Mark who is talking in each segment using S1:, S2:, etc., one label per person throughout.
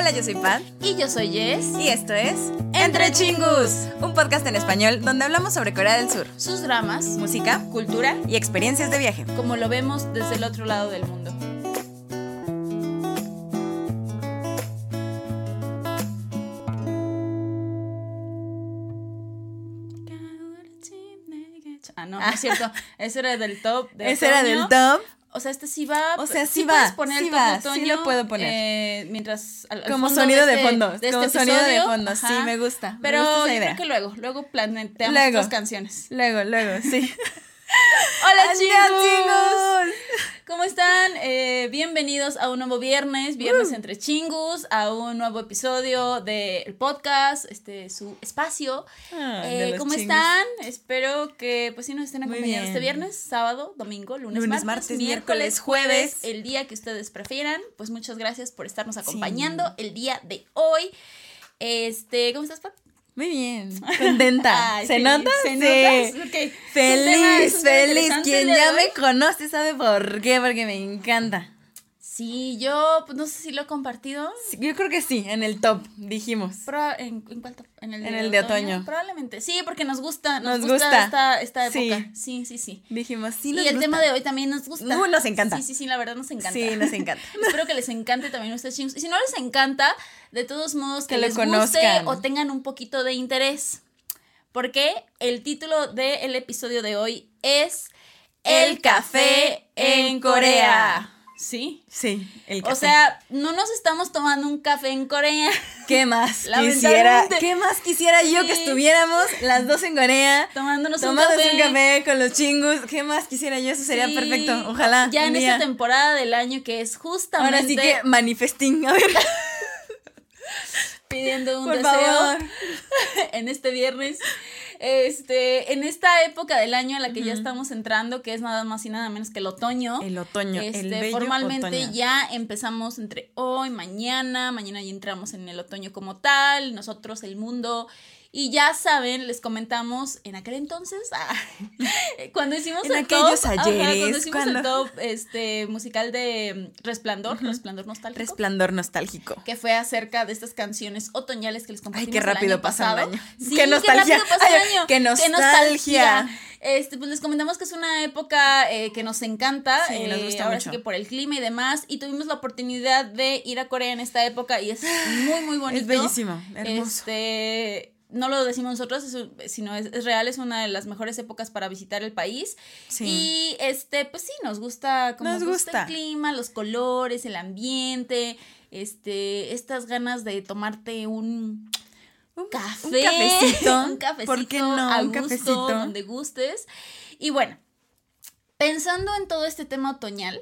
S1: Hola, yo soy Pat.
S2: Y yo soy Jess.
S1: Y esto es
S2: Entre Chingus,
S1: un podcast en español donde hablamos sobre Corea del Sur,
S2: sus dramas,
S1: música,
S2: cultura
S1: y experiencias de viaje.
S2: como lo vemos desde el otro lado del mundo. Ah, no, es cierto. Ese era del top. De
S1: Ese era
S2: otoño.
S1: del top.
S2: O sea, este sí va.
S1: O sea, sí
S2: puedes
S1: va,
S2: poner
S1: sí va, sí
S2: otoño,
S1: lo puedo poner.
S2: eh, mientras. al- al
S1: Como sonido de
S2: este-
S1: fondo,
S2: de
S1: como
S2: este
S1: sonido de fondo, sí, me gusta, me
S2: Pero
S1: gusta esa
S2: yo
S1: idea.
S2: creo que luego, luego planeamos
S1: Luego.
S2: otras canciones.
S1: Luego, luego, sí.
S2: Hola
S1: ¡Hola,
S2: chicos. ¿Cómo están? Eh, bienvenidos a un nuevo viernes, viernes entre chingus, a un nuevo episodio del podcast, este su espacio.
S1: Ah,
S2: Eh,
S1: de
S2: ¿Cómo
S1: chingus.
S2: están? Espero que pues sí nos estén acompañando este viernes, sábado, domingo, lunes,
S1: Lunes,
S2: martes,
S1: martes,
S2: miércoles, jueves,
S1: jueves.
S2: el día que ustedes prefieran. Pues muchas gracias por estarnos acompañando el día de hoy. Este, ¿cómo estás, Pat?
S1: Muy bien. Contenta.
S2: Ay,
S1: ¿Se
S2: feliz.
S1: nota?
S2: ¿Se
S1: Sí. Feliz, feliz. Quien ya
S2: de
S1: me conoce sabe por qué, porque me encanta.
S2: Sí, yo pues, no sé si lo he compartido.
S1: Sí, Yo creo que sí, en el top, dijimos.
S2: Proba- ¿En, en cuál top? ¿En el,
S1: En el de otoño.
S2: Probablemente. Sí, porque nos gusta. Nos,
S1: Nos
S2: gusta,
S1: gusta.
S2: Esta, esta época. Sí, sí, sí.
S1: Dijimos, sí,
S2: y el
S1: gusta.
S2: tema de hoy también nos gusta.
S1: Uh, nos encanta.
S2: Sí, sí, sí, la verdad nos encanta.
S1: Sí, nos encanta.
S2: Espero que les encante también a ustedes, chicos. Y si no les encanta, de todos modos que,
S1: Que lo
S2: les guste
S1: conozcan.
S2: o tengan un poquito de interés. Porque el título del episodio de hoy es El café en Corea. ¿Sí?
S1: Sí, el café.
S2: O sea, no nos estamos tomando un café en Corea.
S1: ¿qué más quisiera? ¿Qué más quisiera yo que estuviéramos las dos en Corea?
S2: Tomándonos un
S1: Tomándonos
S2: café.
S1: un café con los chingus. ¿Qué más quisiera yo? Eso sería
S2: Sí.
S1: perfecto. Ojalá.
S2: Ya
S1: un
S2: en
S1: día.
S2: esta temporada del año que es justamente
S1: Ahora sí que manifesting. A ver,
S2: pidiendo un
S1: por
S2: deseo
S1: favor.
S2: en este viernes. Este, en esta época del año en la que ya estamos entrando, que es nada más y nada menos que el otoño.
S1: El otoño.
S2: Este,
S1: el bello
S2: formalmente
S1: otoño.
S2: ya empezamos entre hoy, mañana, mañana ya entramos en el otoño como tal, nosotros, el mundo. Y ya saben, les comentamos en aquel entonces, ah, cuando hicimos
S1: En
S2: el
S1: aquellos
S2: top, ajá,
S1: ayeres,
S2: cuando hicimos el top este, musical de mm, Resplandor, Resplandor Nostálgico,
S1: Resplandor nostálgico.
S2: que fue acerca de estas canciones otoñales que les
S1: Ay,
S2: compartimos
S1: qué
S2: el
S1: rápido
S2: año
S1: pasa el
S2: pasado.
S1: año.
S2: Sí,
S1: Qué nostalgia.
S2: el
S1: Ay, qué nostalgia.
S2: Este, pues les comentamos que es una época eh, que nos encanta.
S1: Sí, nos
S2: eh,
S1: gusta
S2: ahora
S1: mucho.
S2: sí que por el clima y demás. Y tuvimos la oportunidad de ir a Corea en esta época y es muy, muy bonito.
S1: Es bellísimo, hermoso.
S2: Este. No lo decimos nosotros, es- sino es, es real, es una de las mejores épocas para visitar el país.
S1: Sí.
S2: Y este, pues sí, nos gusta como
S1: Nos gusta.
S2: el clima, los colores, el ambiente, este, estas ganas de tomarte un
S1: Un-
S2: café,
S1: Un cafecito.
S2: un cafecito
S1: ¿Por qué no?
S2: a
S1: un
S2: gusto,
S1: cafecito.
S2: donde gustes. Y bueno, pensando en todo este tema otoñal,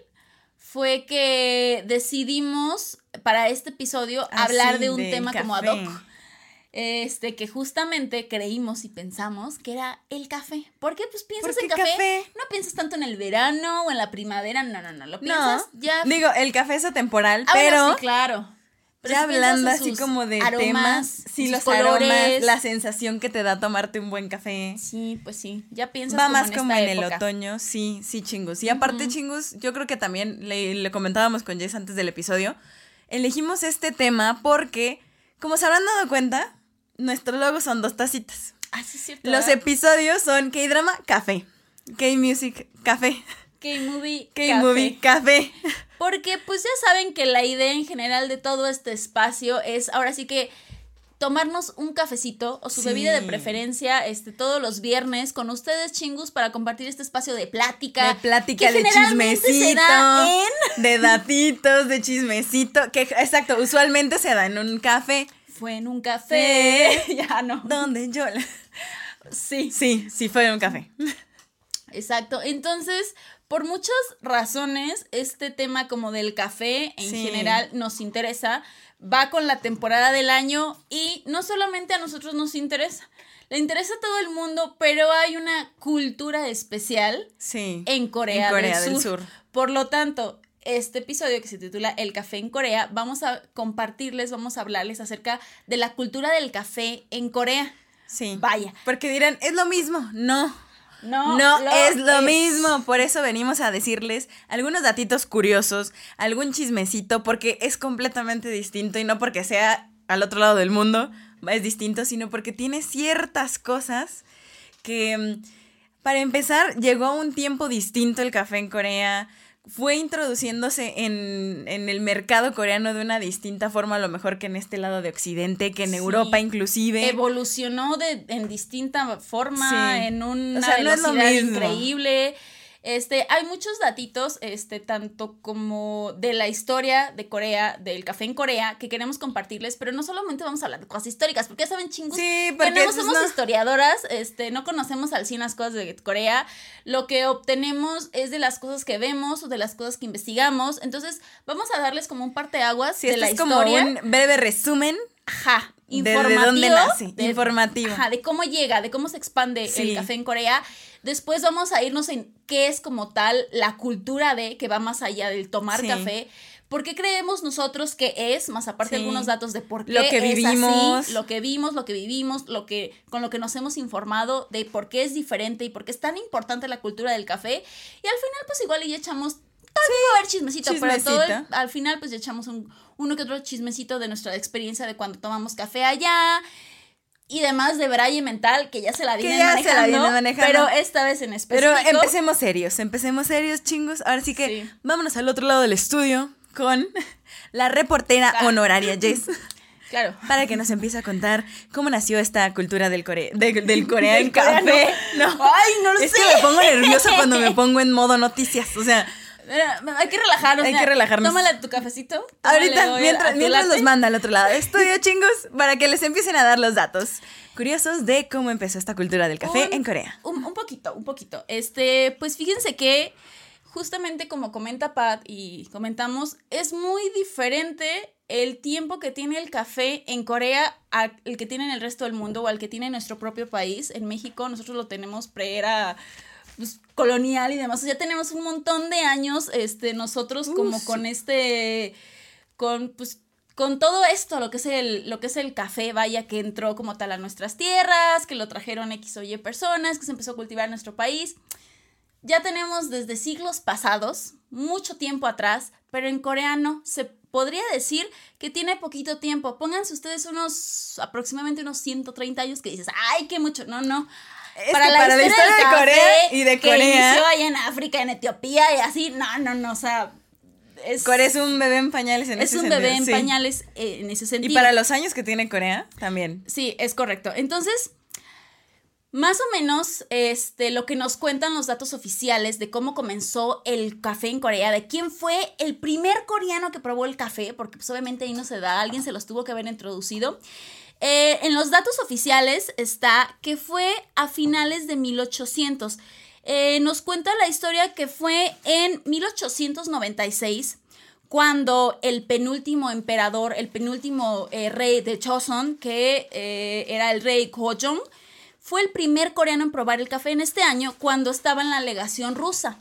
S2: fue que decidimos para este episodio
S1: Ah,
S2: hablar de un tema como ad hoc. Este, que justamente creímos y pensamos que era el café. ¿Por qué? Pues piensas
S1: ¿Por
S2: en café,
S1: café?
S2: no piensas tanto en el verano o en la primavera, no, no, no, lo piensas
S1: No,
S2: ya.
S1: digo, el café es atemporal,
S2: Ah, bueno,
S1: pero
S2: sí, claro. Pero
S1: ya
S2: si
S1: hablando así como de
S2: aromas,
S1: temas, sí, los
S2: colores.
S1: aromas, la sensación que te da tomarte un buen café.
S2: Sí, pues sí, ya piensas
S1: Va
S2: como
S1: más
S2: en
S1: como
S2: esta
S1: en el otoño, sí, sí, chingus. Y aparte, chingus, yo creo que también le, le comentábamos con Jess antes del episodio. Elegimos este tema porque, como se habrán dado cuenta, nuestro logo son dos tacitas.
S2: Ah, sí, es cierto.
S1: Los episodios son K-drama, café. K-music, café.
S2: K-movie,
S1: K-movie, café.
S2: Porque pues ya saben que la idea en general de todo este espacio es ahora sí que tomarnos un cafecito o su
S1: Sí.
S2: bebida de preferencia este todos los viernes con ustedes chingus para compartir este espacio de plática.
S1: De plática,
S2: que
S1: de chismecito,
S2: en-
S1: de datitos, de chismecito, que exacto, usualmente se da en un café
S2: Fue en un café. ya no.
S1: donde yo... la-
S2: Sí.
S1: Sí, sí fue en un café.
S2: Exacto. Entonces, por muchas razones, este tema como del café en
S1: Sí.
S2: general nos interesa, va con la temporada del año y no solamente a nosotros nos interesa, le interesa a todo el mundo, pero hay una cultura especial
S1: Sí.
S2: en Corea,
S1: En Corea
S2: del,
S1: del
S2: Sur.
S1: Sur.
S2: Por lo tanto, este episodio que se titula El café en Corea, vamos a compartirles, vamos a hablarles acerca de la cultura del café en Corea.
S1: Sí.
S2: Vaya.
S1: Porque dirán, es lo mismo. No. no, no es lo mismo. Por eso venimos a decirles algunos datitos curiosos, algún chismecito, porque es completamente distinto y no porque sea al otro lado del mundo es distinto, sino porque tiene ciertas cosas que, mm, para empezar, llegó a un tiempo distinto el café en Corea fue introduciéndose en, el mercado coreano de una distinta forma, a lo mejor que en este lado de Occidente, que en Europa inclusive.
S2: Evolucionó de, en distinta forma, en una velocidad increíble. Este, hay muchos datitos, este, tanto como de la historia de Corea, del café en Corea, que queremos compartirles, pero no solamente vamos a hablar de cosas históricas, porque ya saben chingos. Sí, porque no somos historiadoras, este, no conocemos al 100 las cosas de Corea. Lo que obtenemos es de las cosas que vemos o de las cosas que investigamos. Entonces, vamos a darles como un parteaguas sí, de la es historia.
S1: Como un breve resumen.
S2: Ajá,
S1: informativo. ¿De, dónde nace? informativo.
S2: Ajá, de cómo llega, de cómo se expande el café en Corea. Después vamos a irnos en qué es como tal la cultura de que va más allá del tomar café. ¿Por qué creemos nosotros que es, más aparte algunos datos de por qué
S1: lo que vivimos,
S2: así, lo que vimos, lo que vivimos, lo que con lo que nos hemos informado de por qué es diferente y por qué es tan importante la cultura del café? Y al final pues igual y echamos Todavía va a haber chismecito, pero todo al final pues ya echamos un, uno que otro chismecito de nuestra experiencia de cuando tomamos café allá y demás de Braille Mental, que ya se la vienen, manejando, pero esta vez en específico.
S1: Pero empecemos serios, empecemos serios, chingos. Ahora sí que vámonos al otro lado del estudio con la reportera honoraria Jess.
S2: Claro.
S1: Para que nos empiece a contar cómo nació esta cultura del Corea, del Corea en café.
S2: No. Ay, no lo sé.
S1: Es que me pongo nerviosa cuando me pongo en modo noticias. O sea,
S2: hay que relajarnos.
S1: Hay que relajarnos.
S2: Tómale tu cafecito.
S1: Ahorita, mientras, mientras los manda al otro lado. Estudio, chingos, para que les empiecen a dar los datos curiosos de cómo empezó esta cultura del café en Corea.
S2: Un, un, poquito, un poquito. Este, pues fíjense que justamente como comenta Pat y comentamos, es muy diferente el tiempo que tiene el café en Corea al que tiene en el resto del mundo o al que tiene en nuestro propio país. En México nosotros lo tenemos pre-era pues, colonial y demás. ya tenemos un montón de años, este, nosotros como con este, con, pues, con todo esto, lo que, es el, lo que es el café, vaya, que entró como tal a nuestras tierras, que lo trajeron X o Y personas, que se empezó a cultivar en nuestro país. Ya tenemos desde siglos pasados, mucho tiempo atrás, pero en coreano se podría decir que tiene poquito tiempo. Pónganse ustedes unos, aproximadamente unos 130 años que dices, ay, qué mucho. No, no
S1: para, la, historia de Corea y de Corea. Que
S2: inició allá en África, en Etiopía y así. No, no, no, o sea.
S1: Es, Corea es un bebé en pañales en ese
S2: sentido. Es un bebé en pañales eh, en ese sentido.
S1: Y para los años que tiene Corea, también.
S2: Sí, es correcto. Entonces, más o menos, este, lo que nos cuentan los datos oficiales de cómo comenzó el café en Corea, de quién fue el primer coreano que probó el café, porque pues obviamente ahí no se da, alguien se los tuvo que haber introducido. Eh, en los datos oficiales está que fue a finales de 1800. Eh, nos cuenta la historia que fue en 1896 cuando el penúltimo emperador, el penúltimo eh, rey de Choson, que era el rey Gojong, fue el primer coreano en probar el café en este año cuando estaba en la legación rusa.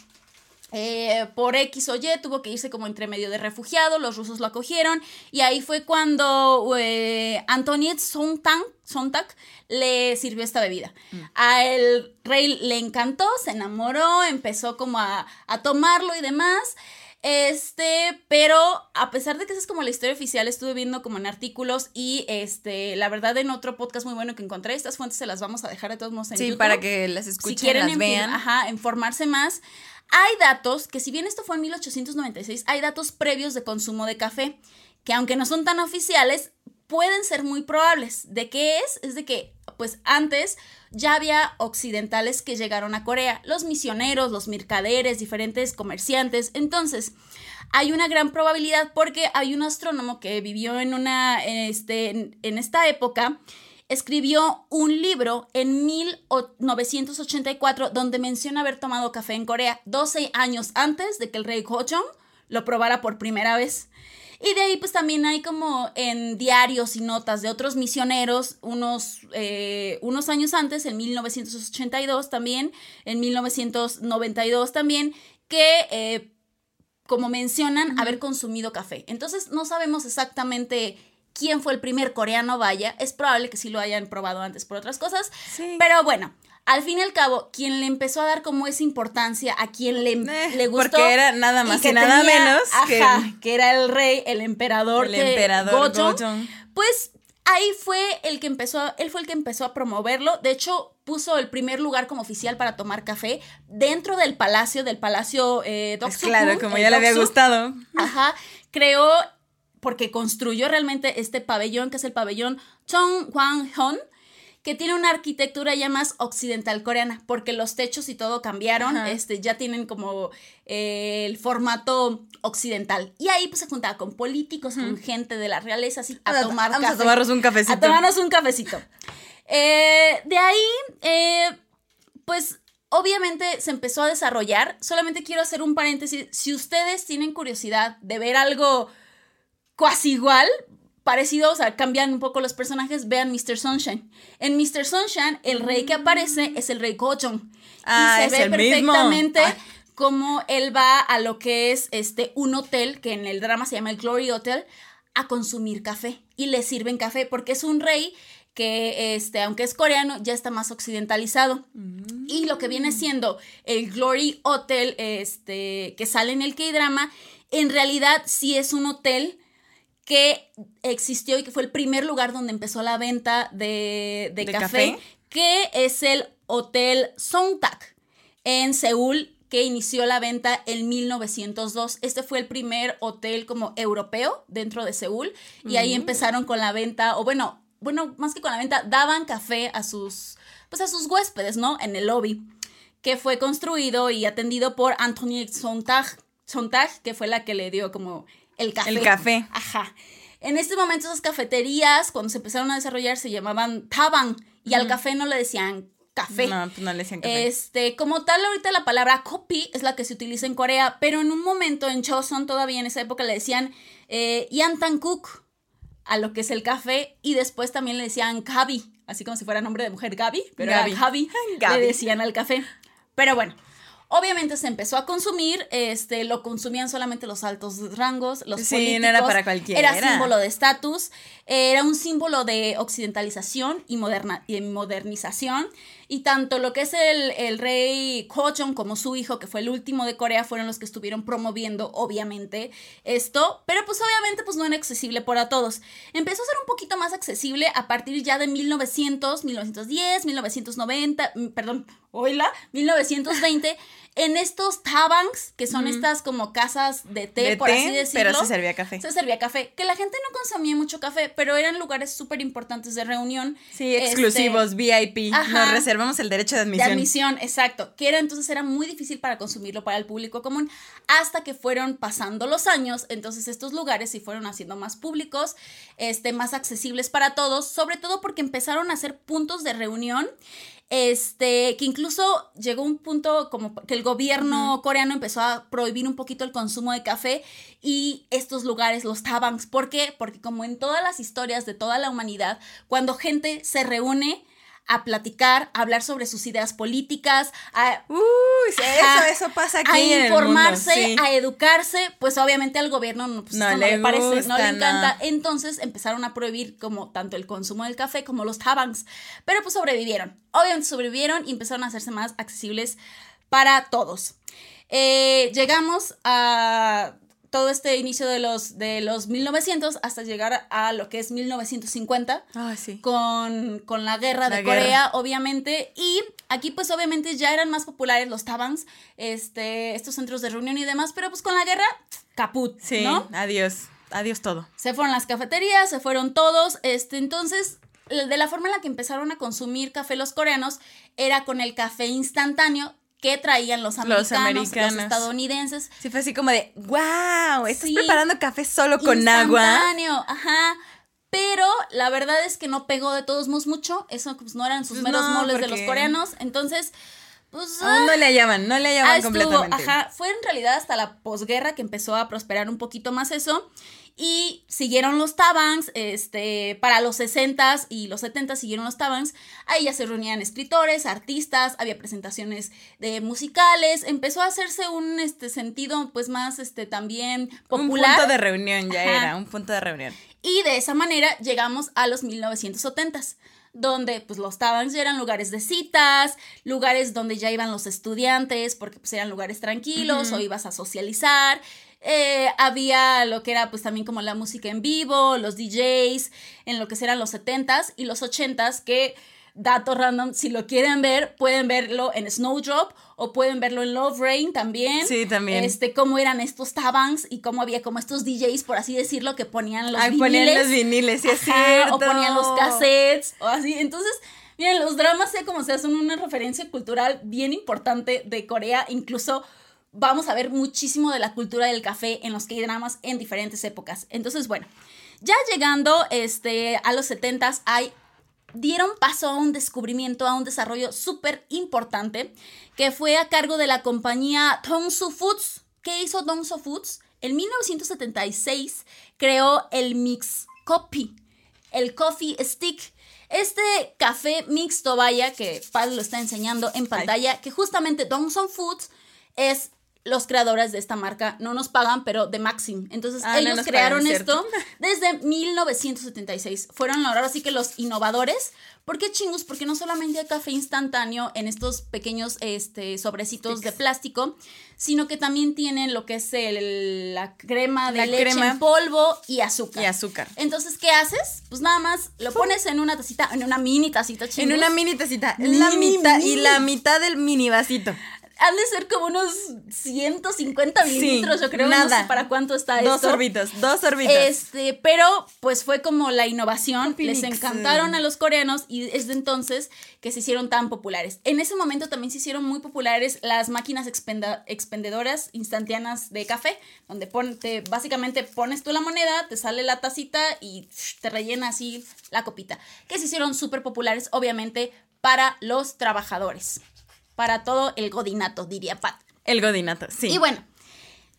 S2: Eh, por X o Y tuvo que irse como entre medio de refugiado, los rusos lo acogieron y ahí fue cuando eh, Antoniet Sontag, le sirvió esta bebida. Mm. A el rey le encantó, se enamoró, empezó como a, a tomarlo y demás. Este, pero a pesar de que esa es como la historia oficial, estuve viendo como en artículos y este, la verdad en otro podcast muy bueno que encontré, estas fuentes se las vamos a dejar de todos modos en
S1: sí, para que las escuchen, si quieren las vean.
S2: Ajá, informarse más. Hay datos, que si bien esto fue en 1896, hay datos previos de consumo de café, que aunque no son tan oficiales, pueden ser muy probables. ¿De qué es? Es de que, pues antes ya había occidentales que llegaron a Corea, los misioneros, los mercaderes, diferentes comerciantes. Entonces, hay una gran probabilidad porque hay un astrónomo que vivió en una, este, en esta época escribió un libro en 1984 donde menciona haber tomado café en Corea 12 años antes de que el rey Gochong lo probara por primera vez. Y de ahí pues también hay como en diarios y notas de otros misioneros unos, eh, unos años antes, en 1982 también, en 1992 también, que eh, como mencionan haber consumido café. Entonces no sabemos exactamente quién fue el primer coreano, vaya, es probable que sí lo hayan probado antes por otras cosas, pero bueno, al fin y al cabo, quien le empezó a dar como esa importancia, a quien le,
S1: Eh,
S2: le gustó.
S1: porque era nada más
S2: que
S1: y nada
S2: tenía-
S1: menos que-
S2: ajá, que era el rey, el emperador.
S1: El
S2: de
S1: emperador
S2: Gojong,
S1: Gojong.
S2: Pues ahí fue el que empezó, él fue el que empezó a promoverlo. De hecho, puso el primer lugar como oficial para tomar café dentro del palacio, del palacio eh,
S1: claro, como ya le había gustado.
S2: Ajá, creó, porque construyó realmente este pabellón, que es el pabellón Chonghwanghon, que tiene una arquitectura ya más occidental coreana, porque los techos y todo cambiaron,
S1: Ajá.
S2: este, ya tienen como eh, el formato occidental. Y ahí pues se juntaba con políticos, con gente de la realeza, así, a tomar
S1: Vamos a tomarnos un cafecito.
S2: A tomarnos un cafecito. Eh, de ahí, eh, pues obviamente se empezó a desarrollar. Solamente quiero hacer un paréntesis. Si ustedes tienen curiosidad de ver algo casi igual, parecido, o sea, cambian un poco los personajes, vean Mr. Sunshine. En Mr. Sunshine, el rey que aparece es el rey Gojong.
S1: Ah,
S2: y
S1: es
S2: se ve perfectamente
S1: Ay.
S2: cómo él va a lo que es este un hotel, que en el drama se llama el Glory Hotel, a consumir café. Y le sirven café, porque es un rey que, este, aunque es coreano, ya está más occidentalizado. Y lo que viene siendo el Glory Hotel, este, que sale en el K-drama, en realidad sí es un hotel que existió y que fue el primer lugar donde empezó la venta de, de
S1: ¿De
S2: café,
S1: café?
S2: que es el Hotel Songtak en Seúl, que inició la venta en 1902. Este fue el primer hotel como europeo dentro de Seúl y ahí empezaron con la venta, o bueno, bueno, más que con la venta, daban café a sus, pues a sus huéspedes, ¿no? En el lobby, que fue construido y atendido por Antonie Sontag, Sontag, que fue la que le dio como el café.
S1: El café.
S2: Ajá. En este momento esas cafeterías, cuando se empezaron a desarrollar, se llamaban taban y al café no le decían café.
S1: No, pues no le decían café.
S2: Este, como tal, ahorita la palabra copy es la que se utiliza en Corea, pero en un momento en Choson, todavía en esa época, le decían eh, Yantankuk a lo que es el café, y después también le decían Gabi, así como si fuera nombre de mujer Gabi, pero
S1: Gabi,
S2: Gabi. le decían al café. Pero bueno, obviamente se empezó a consumir, este, lo consumían solamente los altos rangos, los
S1: Sí,
S2: políticos.
S1: no era para cualquiera.
S2: Era símbolo de estatus, era un símbolo de occidentalización y, moderna, y modernización. Y tanto lo que es el, el rey Gojong como su hijo, que fue el último de Corea, fueron los que estuvieron promoviendo, obviamente, esto. Pero pues obviamente pues no era accesible para todos. Empezó a ser un poquito más accesible a partir ya de 1900, 1910, 1990, mm, perdón, oíla, 1920, en estos tabangs, que son estas como casas de té,
S1: De
S2: por
S1: té,
S2: así decirlo.
S1: pero se servía café.
S2: Se servía café. Que la gente no consumía mucho café, pero eran lugares súper importantes de reunión.
S1: Sí,
S2: este,
S1: exclusivos, VIP.
S2: ajá.
S1: Nos reservamos el derecho de
S2: de
S1: admisión.
S2: admisión, exacto. Que era entonces era muy difícil para consumirlo para el público común. Hasta que fueron pasando los años, entonces estos lugares se fueron haciendo más públicos, este, más accesibles para todos, sobre todo porque empezaron a ser puntos de reunión. Este, que incluso llegó un punto como que el gobierno coreano empezó a prohibir un poquito el consumo de café y estos lugares, los tabangs. ¿Por qué? Porque como en todas las historias de toda la humanidad, cuando gente se reúne a platicar, a hablar sobre sus ideas políticas, a,
S1: Uy, eso, eso pasa aquí
S2: a
S1: en el
S2: informarse,
S1: mundo, sí.
S2: a educarse, pues obviamente al gobierno no, pues,
S1: No le
S2: parece, no le encanta.
S1: no.
S2: Entonces empezaron a prohibir como tanto el consumo del café como los tabangs. Pero pues sobrevivieron. Obviamente sobrevivieron y empezaron a hacerse más accesibles para todos. Eh, llegamos a todo este inicio de los, de los 1900 hasta llegar a lo que es 1950
S1: Ah, sí.
S2: con, con la guerra
S1: La
S2: de
S1: guerra.
S2: Corea, obviamente. Y aquí, pues, obviamente ya eran más populares los tabangs, este, estos centros de reunión y demás, pero pues con la guerra, caput,
S1: Sí,
S2: ¿no?
S1: adiós. Adiós todo.
S2: Se fueron las cafeterías, se fueron todos, este, entonces, de la forma en la que empezaron a consumir café los coreanos era con el café instantáneo que traían los americanos, los,
S1: americanos.
S2: estadounidenses.
S1: Sí, fue así como de, wow, estás
S2: Sí.
S1: preparando café solo con agua.
S2: Ajá. Pero la verdad es que no pegó de todos modos mucho. Eso pues, no eran sus
S1: Pues
S2: meros
S1: no,
S2: moles de los coreanos. Entonces, pues.
S1: Aún no le hallaban, no le hallaban
S2: ah,
S1: completamente.
S2: Ajá. Fue en realidad hasta la posguerra que empezó a prosperar un poquito más eso. Y siguieron los tabangs, este, para los 60s y los 70s siguieron los tabangs. Ahí ya se reunían escritores, artistas, había presentaciones de musicales. Empezó a hacerse un este, sentido, pues más este, también
S1: Un
S2: popular.
S1: punto de reunión ya
S2: Ajá.
S1: era, un punto de reunión.
S2: Y de esa manera llegamos a los 1970s, donde pues los Starbucks ya eran lugares de citas, lugares donde ya iban los estudiantes porque pues eran lugares tranquilos o ibas a socializar. Eh, había lo que era pues también como la música en vivo, los DJs, en lo que eran los 70s y los 80s que dato random, si lo quieren ver, pueden verlo en Snowdrop o pueden verlo en Love Rain también.
S1: Sí, también.
S2: Este, cómo eran estos tabangs y cómo había como estos DJs, por así decirlo, que ponían los
S1: Ay,
S2: viniles.
S1: ponían los viniles, sí es cierto.
S2: O ponían los cassettes, o así. Entonces, miren, los dramas, sea como sea, son una referencia cultural bien importante de Corea. Incluso vamos a ver muchísimo de la cultura del café en los K-dramas en diferentes épocas. Entonces, bueno, ya llegando este, a los 70s, hay dieron paso a un descubrimiento, a un desarrollo súper importante, que fue a cargo de la compañía Dongsu Foods. ¿Qué hizo Dongsu Foods? En 1976 creó el Mix Coffee, el Coffee Stick. Este café mixto, vaya, que Pablo lo está enseñando en pantalla, que justamente Dongsu Foods es los creadores de esta marca no nos pagan, pero de Maxim. Entonces,
S1: Ah,
S2: ellos crearon
S1: pagan,
S2: esto desde 1976. Fueron ahora sí que los innovadores. ¿Por qué chingus? Porque no solamente hay café instantáneo en estos pequeños este, sobrecitos de plástico, sino que también tienen lo que es el- la crema de
S1: La
S2: leche
S1: crema.
S2: en polvo y azúcar.
S1: Y azúcar.
S2: Entonces, ¿qué haces? Pues nada más lo pones en una tacita, en una mini tacita chingus.
S1: En una mini tacita. la mitad
S2: mini.
S1: y la mitad del mini vasito.
S2: Han de ser como unos 150 mililitros, yo creo. No
S1: nada.
S2: sé para cuánto está
S1: Dos
S2: esto.
S1: sorbitos, dos sorbitos.
S2: Este, pero pues fue como la innovación, les encantaron a los coreanos y es de entonces que se hicieron tan populares. En ese momento también se hicieron muy populares las máquinas expenda- expendedoras instantáneas de café, donde pon- te- básicamente pones tú la moneda, te sale la tacita y te rellena así la copita, que se hicieron súper populares obviamente para los trabajadores, para todo el godinato, diría Pat.
S1: El godinato, sí.
S2: Y bueno,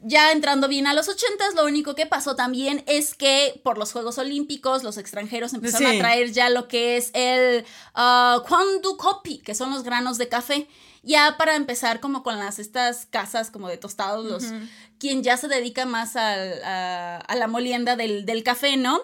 S2: ya entrando bien a los 80, lo único que pasó también es que por los Juegos Olímpicos los extranjeros empezaron
S1: Sí.
S2: a traer ya lo que es el uh, Kwandu Kopi, que son los granos de café. Ya para empezar como con las estas casas como de tostados, los, quien ya se dedica más al- a, a la molienda del, del café, ¿no?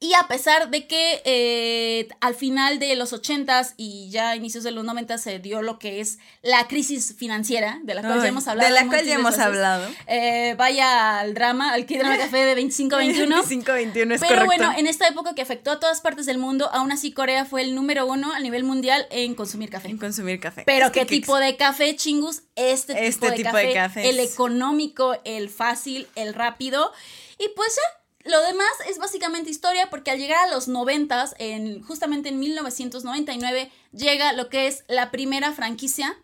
S2: Y a pesar de que eh, al final de los 80s y ya a inicios de los 90 se dio lo que es la crisis financiera, de la cual ya hemos hablado.
S1: De la cual ya hemos
S2: veces.
S1: hablado.
S2: Eh, vaya al drama, al K-Drama Café de 2521.
S1: 521 es
S2: Pero
S1: correcto.
S2: bueno, en esta época que afectó a todas partes del mundo, aún así Corea fue el número uno a nivel mundial en consumir café.
S1: En consumir café.
S2: Pero
S1: Es
S2: ¿qué tipo de café, chingus? Este, tipo,
S1: Este
S2: de,
S1: tipo
S2: café,
S1: de cafés.
S2: El económico, el fácil, el rápido. Y pues ya, lo demás es básicamente historia porque al llegar a los noventas, en, justamente en 1999, llega lo que es la primera franquicia.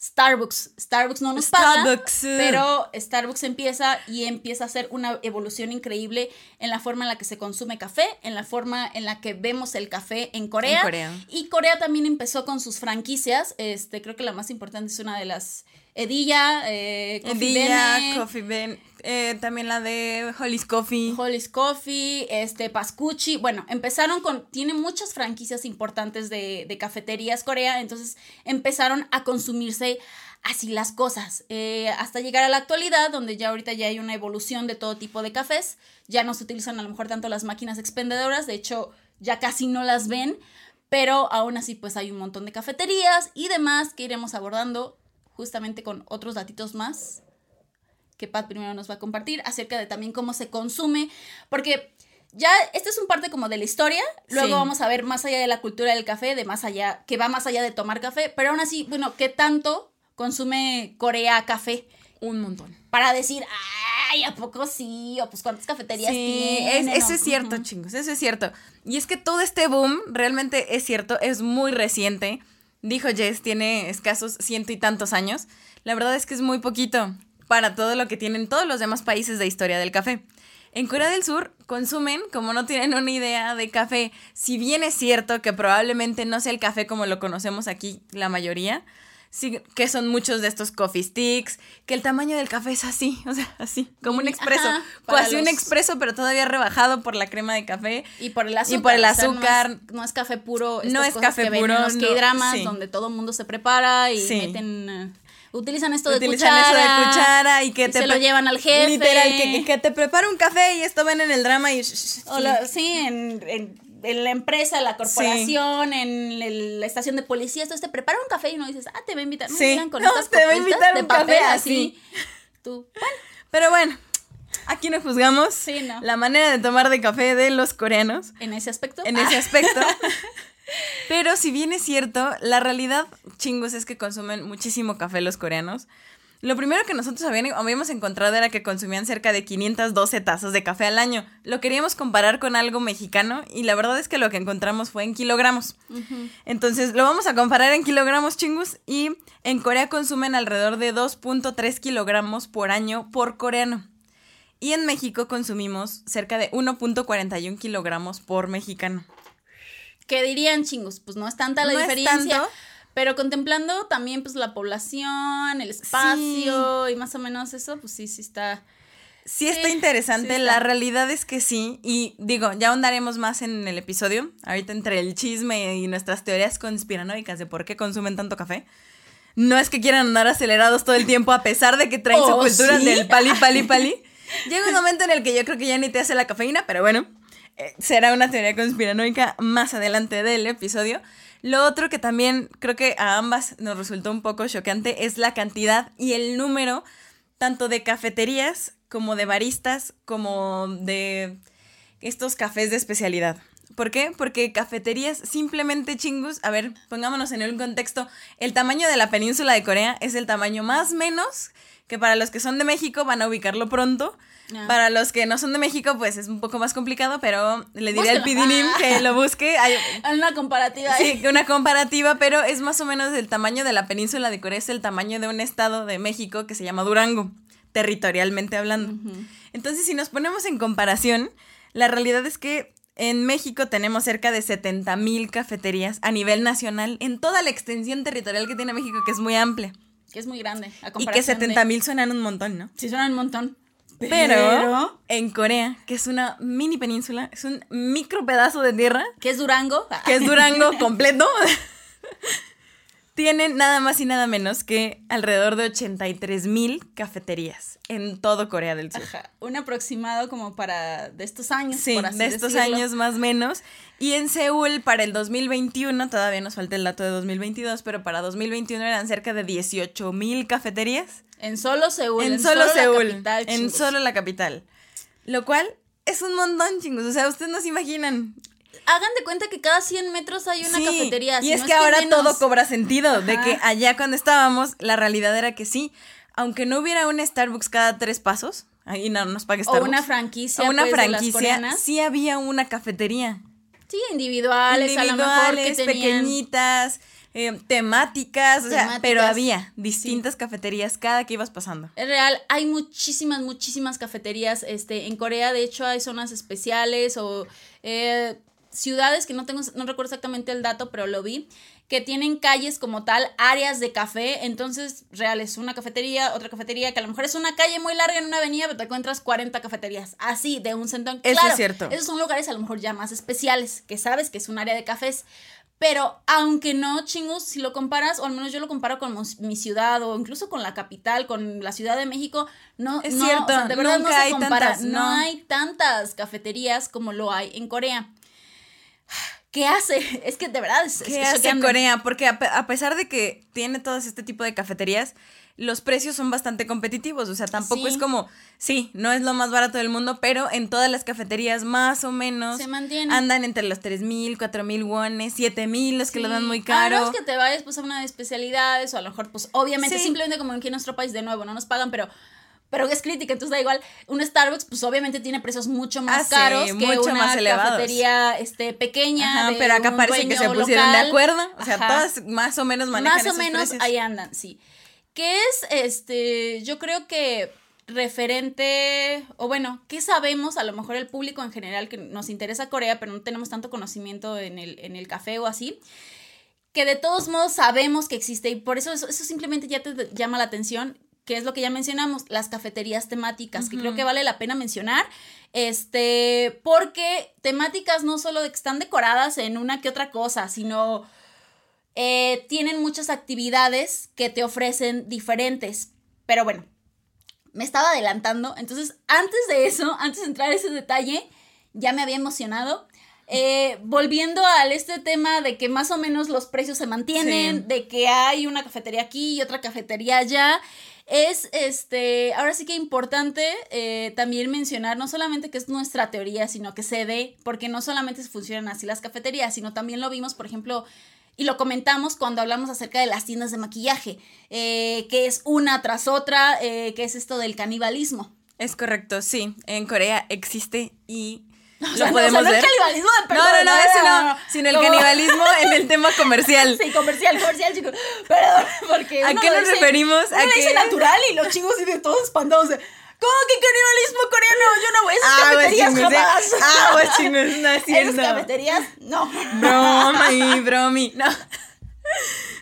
S2: Starbucks. Starbucks no nos paga,
S1: Starbucks.
S2: pero Starbucks empieza y empieza a hacer una evolución increíble en la forma en la que se consume café, en la forma en la que vemos el café en Corea.
S1: En Corea.
S2: Y Corea también empezó con sus franquicias. Este, creo que la más importante es una de las Edilla, eh, Coffee
S1: Edilla,
S2: Bene,
S1: Coffee Ben, eh, también la de Holly's Coffee.
S2: Holly's Coffee, este, Pascucci. Bueno, empezaron con. Tiene muchas franquicias importantes de, de cafeterías Corea. Entonces empezaron a consumirse así las cosas. eh, hasta llegar a la actualidad, donde ya ahorita ya hay una evolución de todo tipo de cafés. Ya no se utilizan a lo mejor tanto las máquinas expendedoras. De hecho, ya casi no las ven. Pero aún así, pues hay un montón de cafeterías y demás que iremos abordando justamente con otros datitos más que Pat primero nos va a compartir acerca de también cómo se consume, porque ya esta es un parte como de la historia, luego
S1: Sí.
S2: vamos a ver más allá de la cultura del café, de más allá, que va más allá de tomar café, pero aún así, bueno, ¿qué tanto consume Corea café?
S1: Un montón.
S2: Para decir, ay, ¿a poco sí? O pues cuántas cafeterías
S1: Sí, es- eso es cierto, chingos, eso es cierto. Y es que todo este boom realmente es cierto, es muy reciente. Dijo Jess, tiene escasos ciento y tantos años. La verdad es que es muy poquito para todo lo que tienen todos los demás países de historia del café. En Corea del Sur consumen como no tienen una idea de café. Si bien es cierto que probablemente no sea el café como lo conocemos aquí la mayoría, sí que son muchos de estos coffee sticks, que el tamaño del café es así, o sea, así, como un expreso.
S2: ajá,
S1: Casi un expreso, pero todavía rebajado por la crema de café.
S2: Y por el azúcar.
S1: por el
S2: o sea, no
S1: azúcar.
S2: es- no, es, café puro.
S1: No es
S2: cosas
S1: café
S2: que
S1: puro,
S2: En los
S1: no, sí.
S2: donde todo el mundo se prepara y
S1: Sí.
S2: meten. eh, utilizan esto de
S1: Utilizan
S2: cuchara.
S1: eso de cuchara y que
S2: y
S1: te
S2: se lo llevan al jefe.
S1: Literal, que, que te prepara un café y esto ven en el drama y...
S2: O la- sí, en, en en la empresa, la corporación, en el- la estación de policía, entonces te prepara un café y no dices, ah, te va a invitar. No,
S1: Sí.
S2: llegan con
S1: No,
S2: estas
S1: te va a invitar
S2: de
S1: un café
S2: papel
S1: así.
S2: Tú, bueno,
S1: Pero bueno, aquí no juzgamos
S2: Sí, no.
S1: la manera de tomar de café de los coreanos
S2: en ese aspecto.
S1: en
S2: ah,
S1: ese aspecto. Pero si bien es cierto, la realidad, chingos, es que consumen muchísimo café los coreanos. Lo primero que nosotros habíamos encontrado era que consumían cerca de 512 tazas de café al año. Lo queríamos comparar con algo mexicano y la verdad es que lo que encontramos fue en kilogramos. Entonces lo vamos a comparar en kilogramos chingus y en Corea consumen alrededor de 2.3 kilogramos por año por coreano. Y en México consumimos cerca de 1.41 kilogramos por mexicano.
S2: ¿Qué dirían, chingos? Pues no es tanta la
S1: No es
S2: diferencia.
S1: tanto.
S2: Pero contemplando también pues la población, el espacio y más o menos eso, pues sí, sí está.
S1: Sí está interesante,
S2: sí
S1: la realidad es que sí, y digo, ya ahondaremos más en el episodio, ahorita entre el chisme y nuestras teorías conspiranoicas de por qué consumen tanto café. No es que quieran andar acelerados todo el tiempo a pesar de que traen su
S2: Oh,
S1: cultura del pali, pali, pali. Llega un momento en el que yo creo que ya ni te hace la cafeína, pero bueno, será una teoría conspiranoica más adelante del episodio. Lo otro que también creo que a ambas nos resultó un poco choqueante es la cantidad y el número tanto de cafeterías como de baristas como de estos cafés de especialidad. ¿Por qué? Porque cafeterías simplemente chingus, a ver, pongámonos en un contexto, el tamaño de la península de Corea es el tamaño más menos que para los que son de México van a ubicarlo pronto.
S2: Ah.
S1: Para los que no son de México, pues es un poco más complicado, pero le diré al. Pidinim
S2: Ah.
S1: que lo busque. Hay,
S2: Una comparativa. ahí.
S1: Sí, una comparativa, pero es más o menos del tamaño de la península de Corea, es el tamaño de un estado de México que se llama Durango, territorialmente hablando. Entonces, si nos ponemos en comparación, la realidad es que en México tenemos cerca de 70 mil cafeterías a nivel nacional en toda la extensión territorial que tiene México, que es muy amplia.
S2: Que es muy grande. A
S1: Y que
S2: comparación de-
S1: 70 mil suenan un montón, ¿no?
S2: Sí, suenan un montón.
S1: Pero, en Corea, que es una mini península, es un micro pedazo de tierra,
S2: ¿Qué es Durango?
S1: que es Durango completo, tienen nada más y nada menos que alrededor de 83 mil cafeterías en todo Corea del Sur.
S2: Ajá, un aproximado como para de estos años.
S1: Sí,
S2: por así
S1: de estos
S2: decirlo.
S1: años más o menos. Y en Seúl para el 2021, todavía nos falta el dato de 2022, pero para 2021 eran cerca de 18 mil cafeterías.
S2: En solo Seúl.
S1: en, solo,
S2: la
S1: Seúl.
S2: capital,
S1: en solo la capital. Lo cual es un montón, chingos. O sea, ustedes no se imaginan.
S2: Hagan de cuenta que cada 100 metros hay una
S1: Sí,
S2: cafetería.
S1: Y es
S2: no
S1: que ahora todo cobra sentido. De que allá cuando estábamos, la realidad era que sí, aunque no hubiera un Starbucks cada tres pasos, ahí no nos pague
S2: O
S1: Starbucks.
S2: una franquicia.
S1: o una
S2: pues, de las
S1: franquicia,
S2: coreanas.
S1: sí había una cafetería.
S2: Sí, individuales, a lo mejor que
S1: individuales, pequeñitas, eh, temáticas, o sea, pero había distintas cafeterías cada que ibas pasando.
S2: Es real, hay muchísimas, muchísimas cafeterías. Este, en Corea, de hecho, hay zonas especiales o eh, ciudades que no tengo, no recuerdo exactamente el dato, pero lo vi, que tienen calles como tal, áreas de café. Entonces, real, es una cafetería, otra cafetería, que a lo mejor es una calle muy larga en una avenida, pero te encuentras 40 cafeterías. Así, de un centón.
S1: Eso
S2: Claro,
S1: es cierto.
S2: Esos son lugares a lo mejor ya más especiales, que sabes que es un área de cafés. Pero aunque no, chingos, si lo comparas, o al menos yo lo comparo con mi ciudad, o incluso con la capital, con la Ciudad de México, no,
S1: Es
S2: no,
S1: cierto,
S2: o sea, de verdad
S1: nunca
S2: no se compara.
S1: tantas,
S2: no.
S1: no.
S2: hay tantas cafeterías como lo hay en Corea. ¿Qué hace? Es que de verdad es,
S1: ¿Qué
S2: es
S1: hace. Corea? Porque a, pe- a pesar de que tiene todo este tipo de cafeterías, los precios son bastante competitivos. O sea, tampoco
S2: Sí.
S1: es como, sí, no es lo más barato del mundo, pero en todas las cafeterías más o menos
S2: Se mantiene.
S1: andan entre los 3 mil, 4 mil wones, 7 mil, los que lo dan muy
S2: A
S1: caro.
S2: menos que te vayas pues a una de especialidades o a lo mejor pues obviamente
S1: Sí.
S2: simplemente como aquí en nuestro país de nuevo no nos pagan pero pero es crítica, entonces da igual. Un Starbucks, pues obviamente tiene precios mucho más
S1: Ah, sí,
S2: caros que
S1: mucho
S2: una
S1: más
S2: cafetería este, pequeña.
S1: Ajá,
S2: de
S1: pero acá parece que se pusieron de acuerdo. O sea,
S2: Ajá.
S1: todas más o menos manejan
S2: Más o
S1: esos
S2: menos
S1: precios.
S2: ahí andan, sí. ¿Qué es, este, yo creo que referente, o bueno, ¿qué sabemos? A lo mejor el público en general que nos interesa Corea, pero no tenemos tanto conocimiento en el, en el café o así, que de todos modos sabemos que existe y por eso eso, eso simplemente ya te llama la atención, que es lo que ya mencionamos, las cafeterías temáticas, que creo que vale la pena mencionar, este, porque temáticas no solo de que están decoradas en una que otra cosa, sino eh, tienen muchas actividades que te ofrecen diferentes. Pero bueno, me estaba adelantando. Entonces, antes de eso, antes de entrar a ese detalle, ya me había emocionado. eh, volviendo al este tema de que más o menos los precios se mantienen, de que hay una cafetería aquí y otra cafetería allá, es este, ahora sí que importante eh, también mencionar no solamente que es nuestra teoría, sino que se ve, porque no solamente funcionan así las cafeterías, sino también lo vimos, por ejemplo, y lo comentamos cuando hablamos acerca de las tiendas de maquillaje, eh, que es una tras otra, que es esto del canibalismo.
S1: Es correcto, sí. En Corea existe y
S2: no, lo podemos no, ver. No, canibalismo de
S1: No, no, no, eso no. Sino el canibalismo en el tema comercial.
S2: Sí, comercial, comercial, chicos. Perdón, porque.
S1: ¿A qué nos referimos?
S2: a
S1: qué
S2: dice natural y los chicos de todos espantados. De, ¿Cómo que canibalismo coreano? Yo no voy a esas ah, cafeterías chingus, jamás.
S1: ¿eh? Ah, pues chingos, no es cierto.
S2: ¿Esas cafeterías? No.
S1: Bromi, bromi. No.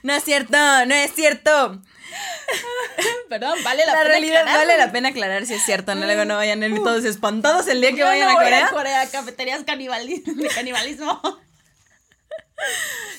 S1: No es cierto, no es cierto.
S2: Perdón, vale la, la pena realidad
S1: aclarar. vale la pena aclarar si es cierto, no luego no vayan a ir todos espantados el día que vayan a Corea.
S2: A Corea, cafeterías de canibalismo.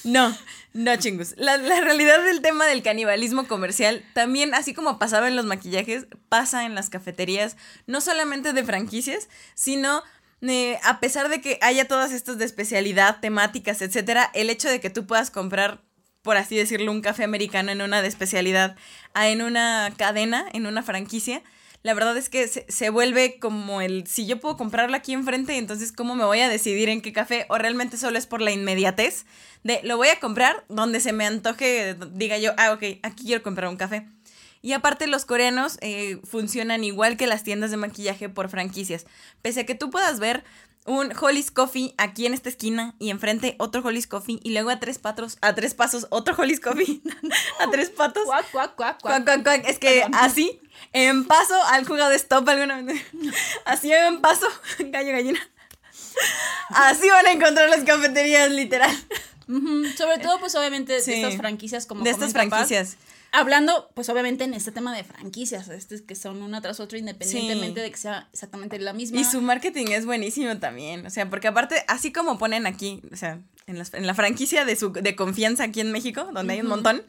S1: No, no chingus. La, la, realidad del tema del canibalismo comercial también, así como pasaba en los maquillajes, pasa en las cafeterías, no solamente de franquicias, sino eh, a pesar de que haya todas estas de especialidad, temáticas, etcétera, el hecho de que tú puedas comprar por así decirlo, un café americano en una de especialidad a en una cadena, en una franquicia, la verdad es que se, vuelve como el, si yo puedo comprarlo aquí enfrente, entonces ¿cómo me voy a decidir en qué café? O realmente solo es por la inmediatez de, lo voy a comprar donde se me antoje, diga yo, ah, ok, aquí quiero comprar un café. Y aparte los coreanos eh, funcionan igual que las tiendas de maquillaje por franquicias. Pese a que tú puedas ver un Holly's Coffee aquí en esta esquina y enfrente otro Holly's Coffee y luego a tres patos, a tres pasos otro Holly's Coffee, a tres patos.
S2: Cuac, cuac, cuac,
S1: cuac. cuac, cuac, Es que así, en paso, han jugado stop alguna vez. Así en paso, gallo gallina. Así van a encontrar las cafeterías, literal.
S2: Sobre todo, pues obviamente, de estas franquicias como
S1: De estas franquicias.
S2: Hablando, pues obviamente en este tema de franquicias, este, que son una tras otra independientemente de que sea exactamente la misma.
S1: Y su marketing es buenísimo también, o sea, porque aparte, así como ponen aquí, o sea, en, en la franquicia de, su, de confianza aquí en México, donde hay un montón,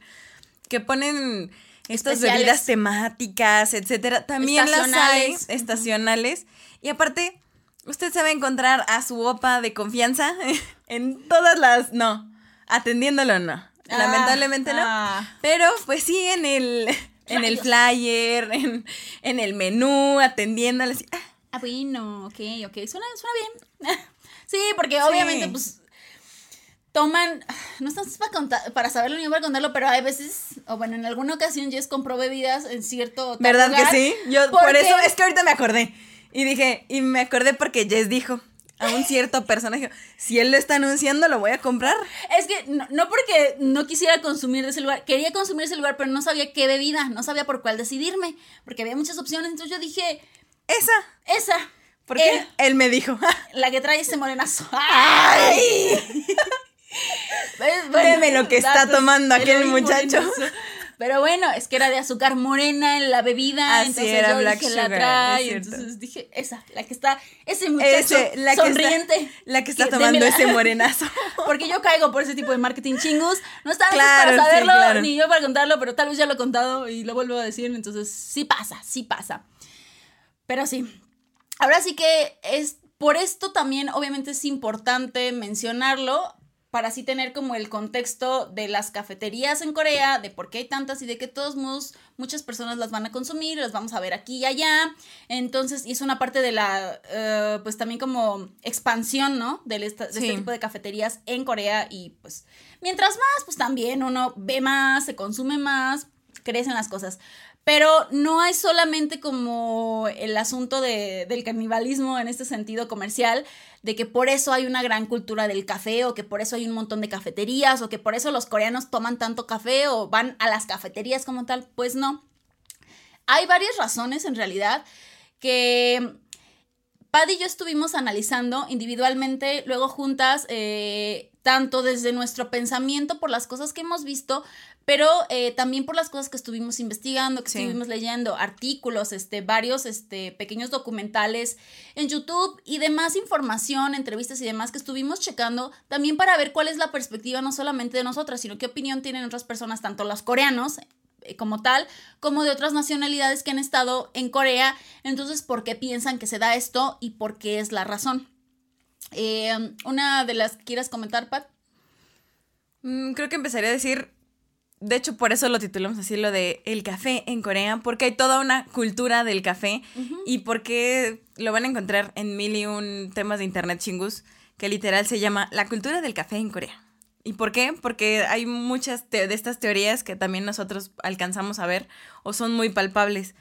S1: que ponen estas bebidas temáticas, etcétera, también las hay estacionales. Y aparte, usted sabe encontrar a su opa de confianza en todas las, no, atendiéndolo no. Ah, Lamentablemente no. Ah. Pero pues sí, en el, en el flyer, en, el menú, atendiéndoles.
S2: Ah. ah, bueno, ok, ok. Suena, suena bien. sí, porque obviamente, pues toman, no estamos para, contar, para saberlo ni para contarlo, pero hay veces, o bueno, en alguna ocasión Jess compró bebidas en cierto
S1: ¿Verdad que sí? Yo por eso, es que ahorita me acordé. Y dije, y me acordé porque Jess dijo, a un cierto personaje. Si él lo está anunciando, lo voy a comprar.
S2: Es que no, porque no quisiera consumir de ese lugar, quería consumir ese lugar, pero no sabía qué bebida, no sabía por cuál decidirme, porque había muchas opciones, entonces yo dije,
S1: esa,
S2: esa.
S1: Porque él, me dijo,
S2: la que trae ese morenazo. ¡Ay!
S1: bueno, lo que está tomando aquel muchacho.
S2: Pero bueno, es que era de azúcar morena en la bebida. Así entonces era yo Black dije, la trae. Entonces dije, esa, la que está, ese muchacho la sonriente.
S1: Que está, la que está tomando ese morenazo.
S2: Porque yo caigo por ese tipo de marketing chingus. No estaba para saberlo, ni yo para contarlo, pero tal vez ya lo he contado y lo vuelvo a decir. Entonces, sí pasa, sí pasa. Pero sí. Ahora sí que es. Por esto también, obviamente, es importante mencionarlo para así tener como el contexto de las cafeterías en Corea, de por qué hay tantas y de que todos modos muchas personas las van a consumir, las vamos a ver aquí y allá. Entonces, es una parte de la, eh, pues también como expansión, ¿no? De, este tipo de cafeterías en Corea y pues mientras más, pues también uno ve más, se consume más, crecen las cosas. Pero no hay solamente como el asunto de, del canibalismo en este sentido comercial, de que por eso hay una gran cultura del café o que por eso hay un montón de cafeterías o que por eso los coreanos toman tanto café o van a las cafeterías como tal. Pues no. Hay varias razones en realidad que Paddy y yo estuvimos analizando individualmente, luego juntas, eh, tanto desde nuestro pensamiento por las cosas que hemos visto, pero eh, también por las cosas que estuvimos investigando, que estuvimos leyendo, artículos, este, varios este, pequeños documentales en YouTube y demás información, entrevistas y demás que estuvimos checando, también para ver cuál es la perspectiva no solamente de nosotras, sino qué opinión tienen otras personas, tanto los coreanos eh, como tal, como de otras nacionalidades que han estado en Corea, entonces, ¿por qué piensan que se da esto y por qué es la razón? Eh, una de las que quieras comentar, Pat.
S1: Mm, creo que empezaría a decir, de hecho por eso lo titulamos así, lo de el café en Corea, porque hay toda una cultura del café y porque lo van a encontrar en mil y un temas de internet chingus, que literal se llama la cultura del café en Corea. ¿Y por qué? Porque hay muchas de estas teorías que también nosotros alcanzamos a ver o son muy palpables.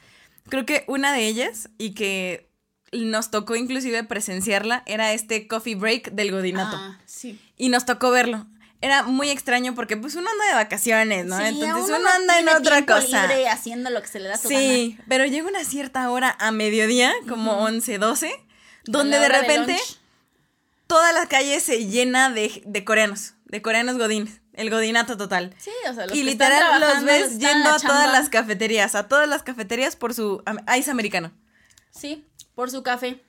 S1: Creo que una de ellas, y que nos tocó inclusive presenciarla, era este coffee break del godinato.
S2: Ah, sí.
S1: Y nos tocó verlo. Era muy extraño porque pues uno anda de vacaciones, ¿no?
S2: Sí,
S1: Entonces
S2: uno
S1: uno,
S2: no
S1: anda en otra cosa.
S2: libre haciendo lo que se le da su
S1: Sí, pero llega una cierta hora a mediodía, como 11, 12,
S2: gana.
S1: donde de repente
S2: lunch.
S1: toda la calle se llena de, de coreanos, de coreanos godines, el godinato total.
S2: Sí, o sea, los
S1: y
S2: que
S1: literal los ves yendo a todas las cafeterías, a todas las cafeterías por su ice americano.
S2: Sí, por su café.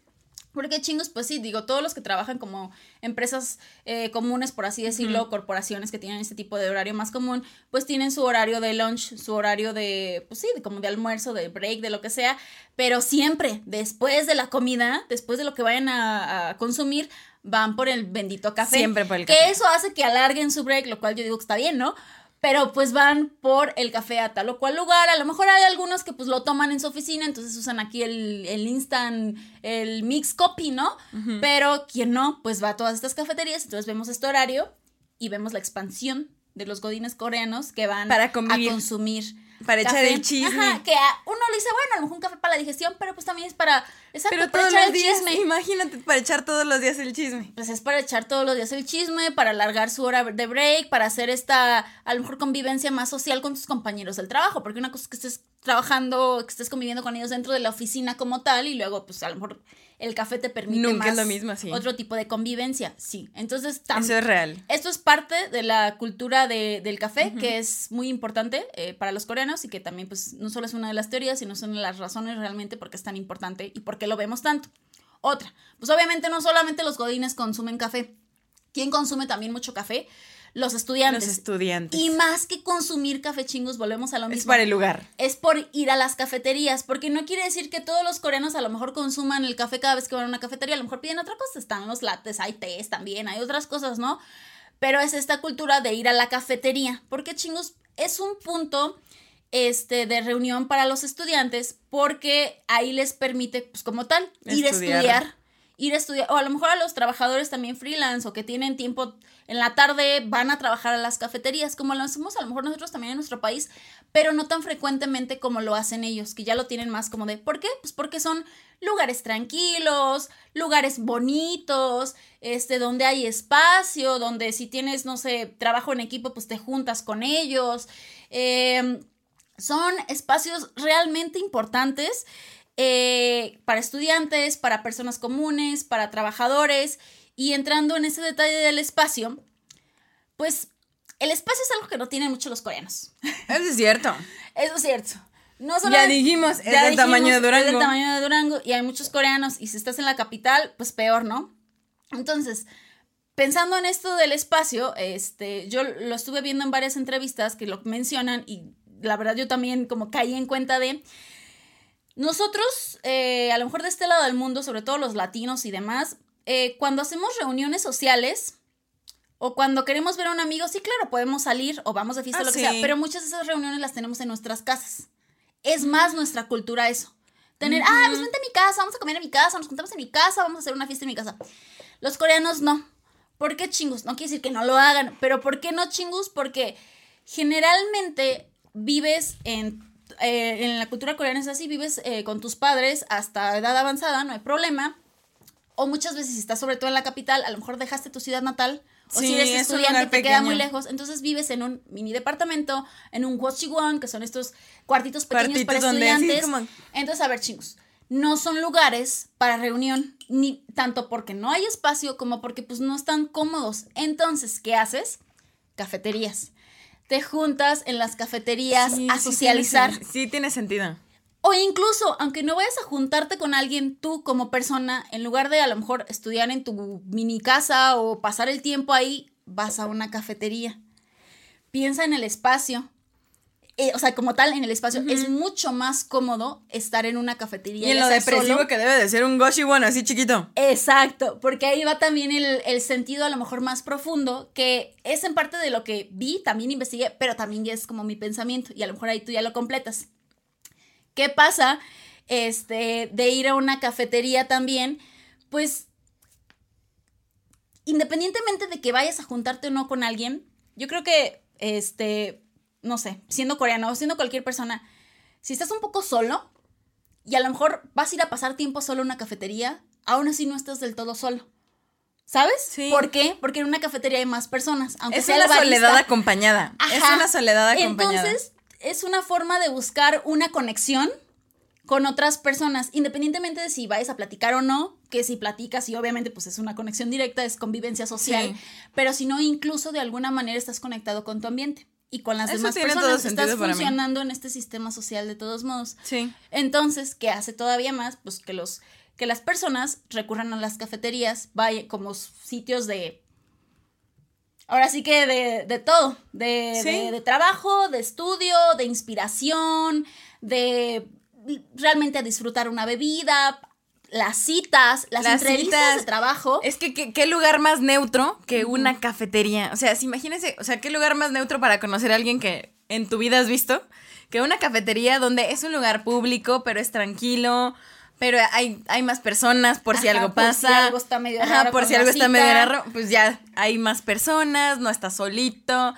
S2: Porque chingos, pues sí, digo, todos los que trabajan como empresas eh, comunes, por así decirlo, corporaciones que tienen este tipo de horario más común, pues tienen su horario de lunch, su horario de, pues sí, de como de almuerzo, de break, de lo que sea, pero siempre, después de la comida, después de lo que vayan a, a consumir, van por el bendito café.
S1: Siempre por el
S2: Que
S1: café.
S2: eso hace que alarguen su break, lo cual yo digo que está bien, ¿no? Pero pues van por el café a tal o cual lugar. A lo mejor hay algunos que pues lo toman en su oficina, entonces usan aquí el, el instant, el mix copy, ¿no? Pero quien no, pues va a todas estas cafeterías, entonces vemos este horario y vemos la expansión de los godines coreanos que van
S1: Para convivir.
S2: a consumir.
S1: Para echar el chisme.
S2: Ajá, que a uno le dice, bueno, a lo mejor un café para la digestión, pero pues también es para, exacto,
S1: Pero todos los días,
S2: chisme
S1: imagínate, para echar todos los días el chisme.
S2: pues es para echar todos los días el chisme, para alargar su hora de break, para hacer esta, a lo mejor, convivencia más social con tus compañeros del trabajo, porque una cosa es que estés trabajando, que estés conviviendo con ellos dentro de la oficina como tal, y luego, pues, a lo mejor el café te permite
S1: Nunca es
S2: más
S1: lo mismo, sí.
S2: otro tipo de convivencia, sí. Entonces,
S1: Eso es real.
S2: esto es parte de la cultura de- del café, que es muy importante eh, para los coreanos y que también, pues, no solo es una de las teorías, sino son las razones realmente por qué es tan importante y por qué lo vemos tanto. Otra, pues obviamente no solamente los godines consumen café. ¿Quién consume también mucho café? Los estudiantes.
S1: Los estudiantes.
S2: Y más que consumir café chingos, volvemos a lo mismo
S1: es para el lugar.
S2: es por ir a las cafeterías, porque no quiere decir que todos los coreanos a lo mejor consuman el café cada vez que van a una cafetería, a lo mejor piden otra cosa, están los lates, hay tés también, hay otras cosas, ¿no? Pero es esta cultura de ir a la cafetería, porque chingos, es un punto este, de reunión para los estudiantes, porque ahí les permite, pues como tal, ir a
S1: Estudiar.
S2: ir a estudiar, o a lo mejor a los trabajadores también freelance o que tienen tiempo en la tarde van a trabajar a las cafeterías, como lo hacemos a lo mejor nosotros también en nuestro país, pero no tan frecuentemente como lo hacen ellos, que ya lo tienen más como de, ¿por qué? Pues porque son lugares tranquilos, lugares bonitos, este, donde hay espacio, donde si tienes, no sé, trabajo en equipo, pues te juntas con ellos. Em, son espacios realmente importantes eh, para estudiantes, para personas comunes, para trabajadores. Y entrando en ese detalle del espacio, pues el espacio es algo que no tienen mucho los coreanos.
S1: Eso es cierto.
S2: Eso es cierto. No
S1: Ya dijimos, es
S2: ya
S1: del tamaño de Durango.
S2: Es del tamaño de Durango y hay muchos coreanos y si estás en la capital, pues peor, ¿no? Entonces, pensando en esto del espacio, este, yo lo estuve viendo en varias entrevistas que lo mencionan y la verdad yo también como caí en cuenta de nosotros, eh, a lo mejor de este lado del mundo, sobre todo los latinos y demás, eh, cuando hacemos reuniones sociales o cuando queremos ver a un amigo, sí, claro, podemos salir o vamos de fiesta,
S1: Ah,
S2: lo que sea, pero muchas de esas reuniones las tenemos en nuestras casas. Es más nuestra cultura eso. Tener, ah, pues vente a mi casa, vamos a comer en mi casa, nos juntamos en mi casa, vamos a hacer una fiesta en mi casa. Los coreanos no. ¿Por qué chingus? No quiere decir que no lo hagan, pero ¿por qué no chingus? Porque generalmente vives en, eh, en la cultura coreana es así, vives eh, con tus padres hasta edad avanzada, no hay problema. O muchas veces si estás sobre todo en la capital, a lo mejor dejaste tu ciudad natal. O
S1: Sí,
S2: si eres estudiante, te queda muy lejos. Entonces vives en un mini departamento, en un Won, que son estos cuartitos pequeños
S1: Cuartitos
S2: para
S1: donde sí,
S2: estudiantes.
S1: como-
S2: Entonces, a ver, chingos, no son lugares para reunión, ni tanto porque no hay espacio como porque pues no están cómodos. Entonces, ¿qué haces? Cafeterías. Te juntas en las cafeterías
S1: Sí,
S2: a
S1: sí
S2: socializar.
S1: tiene sen- Sí, tiene sentido.
S2: O incluso, aunque no vayas a juntarte con alguien tú como persona, en lugar de a lo mejor estudiar en tu mini casa o pasar el tiempo ahí, vas a una cafetería. Piensa en el espacio. Eh, o sea, como tal en el espacio, es mucho más cómodo estar en una cafetería.
S1: Y en lo depresivo que debe de ser un Goshi One así chiquito.
S2: Exacto, porque ahí va también el, el, sentido a lo mejor más profundo, que es en parte de lo que vi, también investigué, pero también es como mi pensamiento, y a lo mejor ahí tú ya lo completas. ¿Qué pasa? Este, de ir a una cafetería también, pues, independientemente de que vayas a juntarte o no con alguien, yo creo que, este, no sé, siendo coreano o siendo cualquier persona, si estás un poco solo y a lo mejor vas a ir a pasar tiempo solo en una cafetería, aún así no estás del todo solo. ¿Sabes? Sí. ¿Por qué? Porque en una cafetería hay más personas. Aunque
S1: es una soledad acompañada. Es una soledad acompañada.
S2: Entonces, es una forma de buscar una conexión con otras personas, independientemente de si vayas a platicar o no, que si platicas y obviamente pues es una conexión directa, es convivencia social, pero si no, incluso de alguna manera estás conectado con tu ambiente y con las demás personas estás funcionando en este sistema social de todos modos.
S1: Sí.
S2: Entonces, ¿qué hace todavía más? Pues que los que las personas recurran a las cafeterías, vayan como sitios de ahora sí que de, de todo, de, de, de, trabajo, de estudio, de inspiración, de realmente disfrutar una bebida, las citas, las, entrevistas de trabajo.
S1: Es que ¿qué, lugar más neutro que una cafetería. O sea, si imagínense, o sea, qué lugar más neutro para conocer a alguien que en tu vida has visto que una cafetería donde es un lugar público, pero es tranquilo. Pero hay, hay más personas por si algo pasa. Por si
S2: algo está medio raro.
S1: por si algo está medio raro, pues ya hay más personas, no estás solito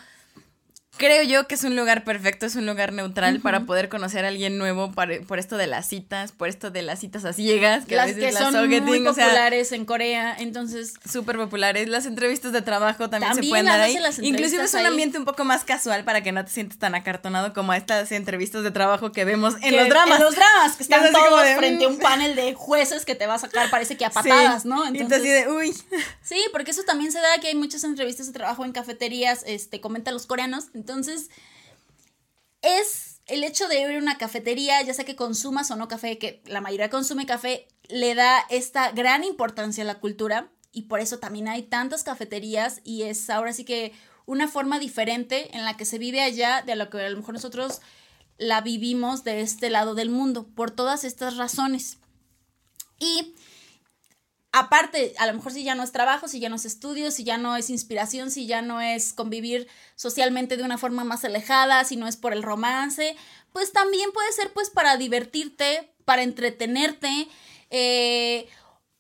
S1: creo yo que es un lugar perfecto, es un lugar neutral para poder conocer a alguien nuevo por, esto de las citas, por esto de las citas a ciegas,
S2: que las que son muy populares en Corea, entonces
S1: súper populares, las entrevistas de trabajo también, se pueden dar ahí. Inclusive es un ambiente un poco más casual para que no te sientas tan acartonado como estas entrevistas de trabajo que vemos en los dramas.
S2: En los dramas que están todos frente a un panel de jueces que te va a sacar parece que a patadas, ¿no?
S1: Entonces, y así de, uy.
S2: Sí, porque eso también se da que hay muchas entrevistas de trabajo en cafeterías, este comentan los coreanos, entonces entonces, es el hecho de ir a una cafetería, ya sea que consumas o no café, que la mayoría consume café, le da esta gran importancia a la cultura y por eso también hay tantas cafeterías y es ahora sí que una forma diferente en la que se vive allá de lo que a lo mejor nosotros la vivimos de este lado del mundo, por todas estas razones. Y aparte, a lo mejor si ya no es trabajo, si ya no es estudio, si ya no es inspiración, si ya no es convivir socialmente de una forma más alejada, si no es por el romance, pues también puede ser pues para divertirte, para entretenerte, eh,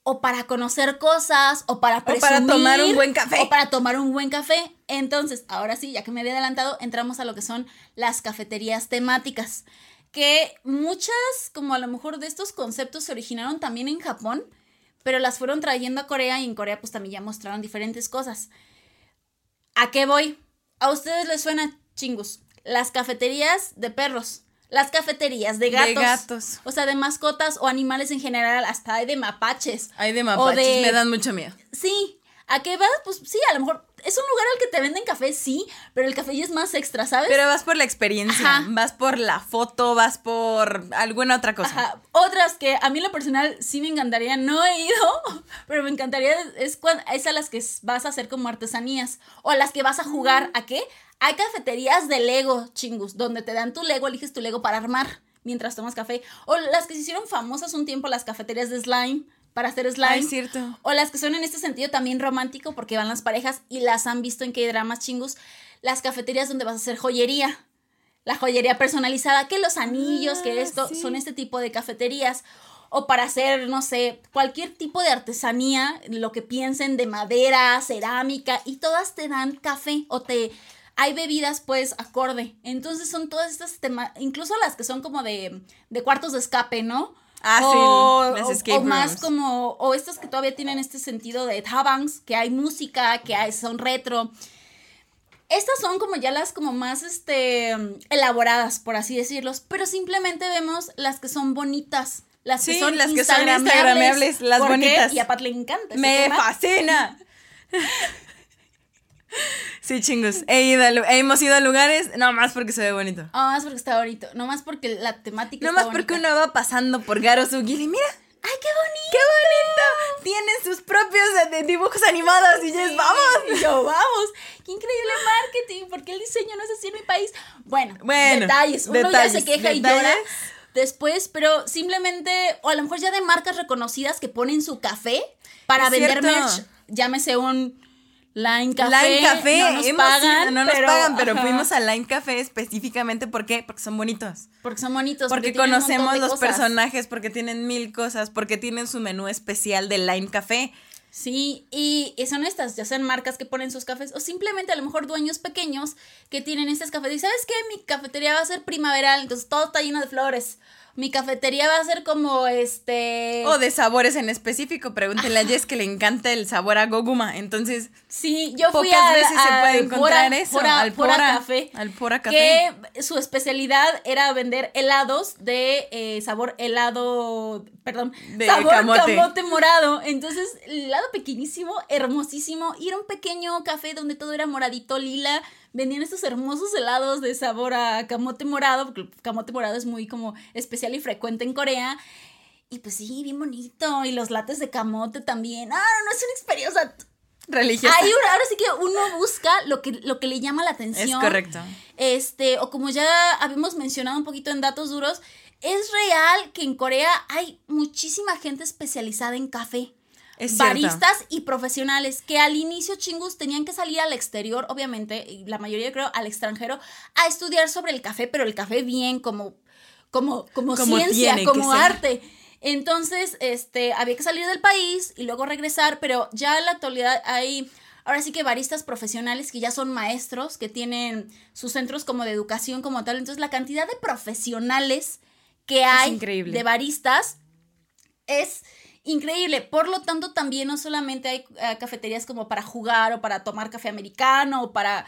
S2: o para conocer cosas, o para presumir,
S1: O para tomar un buen café.
S2: O para tomar un buen café. Entonces, ahora sí, ya que me había adelantado, entramos a lo que son las cafeterías temáticas. Que muchas, como a lo mejor de estos conceptos se originaron también en Japón pero las fueron trayendo a Corea y en Corea pues también ya mostraron diferentes cosas. ¿A qué voy? A ustedes les suena chingus. Las cafeterías de perros, las cafeterías de gatos. De gatos. O sea, de mascotas o animales en general, hasta hay de mapaches.
S1: Hay de mapaches, me dan mucho miedo.
S2: Sí, ¿A qué vas? Pues sí, a lo mejor es un lugar al que te venden café, sí, pero el café ya es más extra, ¿sabes?
S1: Pero vas por la experiencia, vas por la foto, vas por alguna otra cosa.
S2: Ajá. Otras que a mí en lo personal sí me encantaría, no he ido, pero me encantaría, es, cuando, es a las que vas a hacer como artesanías o a las que vas a jugar, mm. ¿a qué? Hay cafeterías de Lego, chingus, donde te dan tu Lego, eliges tu Lego para armar mientras tomas café. O las que se hicieron famosas un tiempo, las cafeterías de slime para hacer slime.
S1: es cierto.
S2: O las que son en este sentido también romántico porque van las parejas y las han visto en que dramas chingus. Las cafeterías donde vas a hacer joyería. La joyería personalizada, que los anillos, que ah, esto, son este tipo de cafeterías. O para hacer, no sé, cualquier tipo de artesanía, lo que piensen de madera, cerámica, y todas te dan café o te hay bebidas pues acorde. Entonces son todas estas temas, incluso las que son como de, de cuartos de escape, ¿no?
S1: Ah, o,
S2: sí, o, más como, o estas que todavía tienen este sentido de tabangs, que hay música, que hay, son retro. Estas son como ya las como más este elaboradas, por así decirlos, pero simplemente vemos las que son bonitas. Las que son las que son instagramables,
S1: las bonitas.
S2: Y a Pat le encanta.
S1: Me fascina. Sí, chingos. He ido hemos ido a lugares, no más porque se ve bonito.
S2: No más porque está bonito. No más porque la temática
S1: No más porque uno va pasando por Garosugi y mira.
S2: ¡Ay, qué bonito!
S1: ¡Qué bonito! tienen sus propios eh, dibujos animados y ya vamos.
S2: Y yo, vamos. Qué increíble marketing, porque el diseño no es así en mi país. Bueno,
S1: Bueno,
S2: detalles. Uno
S1: detalles,
S2: ya se queja y llora después, pero simplemente, o a lo mejor ya de marcas reconocidas que ponen su café para
S1: Es
S2: vender
S1: cierto.
S2: merch. Llámese un Line Café.
S1: Line Café,
S2: no nos
S1: hemos
S2: pagan,
S1: ido- no nos
S2: pero,
S1: pagan, pero
S2: ajá,
S1: fuimos a Line Café específicamente ¿por qué? Porque son bonitos.
S2: Porque son bonitos.
S1: Porque conocemos los
S2: cosas.
S1: personajes, porque tienen mil cosas, porque tienen su menú especial de Line Café.
S2: Sí, y, y son estas, ya sean marcas que ponen sus cafés o simplemente a lo mejor dueños pequeños que tienen estas cafés. Y sabes qué, mi cafetería va a ser primaveral, entonces todo está lleno de flores. Mi cafetería va a ser como este.
S1: O de sabores en específico. Pregúntenle a Jess que le encanta el sabor a Goguma. Entonces,
S2: Sí, yo fui
S1: pocas
S2: al-
S1: veces se puede encontrar
S2: Pora-
S1: eso.
S2: Pora-
S1: al
S2: Pora Café.
S1: Al Pora Café.
S2: Que su especialidad era vender helados de eh, sabor helado, perdón,
S1: De
S2: sabor
S1: camote.
S2: camote. morado. Entonces, el helado pequeñísimo, hermosísimo. Y era un pequeño café donde todo era moradito, lila. Vendían estos hermosos helados de sabor a camote morado, porque el camote morado es muy como especial y frecuente en Corea. Y pues sí, bien bonito. Y los lates de camote también. Ah, no, no es una experiencia.
S1: Religiosa.
S2: Ahí ahora sí que uno busca lo que, lo que le llama la
S1: es
S2: atención.
S1: correcto.
S2: Este, o como ya habíamos mencionado un poquito en datos duros, es real que en Corea hay muchísima gente especializada en café.
S1: Es cierto.
S2: baristas y profesionales que al inicio chingus tenían que salir al exterior, obviamente, y la mayoría creo al extranjero, a estudiar sobre el café, pero el café bien, como, como, como,
S1: Como
S2: ciencia, como
S1: ser.
S2: arte. Entonces, este, había que salir del país y luego regresar, pero ya en la actualidad hay, ahora sí que baristas profesionales que ya son maestros, que tienen sus centros como de educación como tal. Entonces, la cantidad de profesionales que hay de baristas es increíble. Por lo tanto, también no solamente hay eh, cafeterías como para jugar o para tomar café americano o para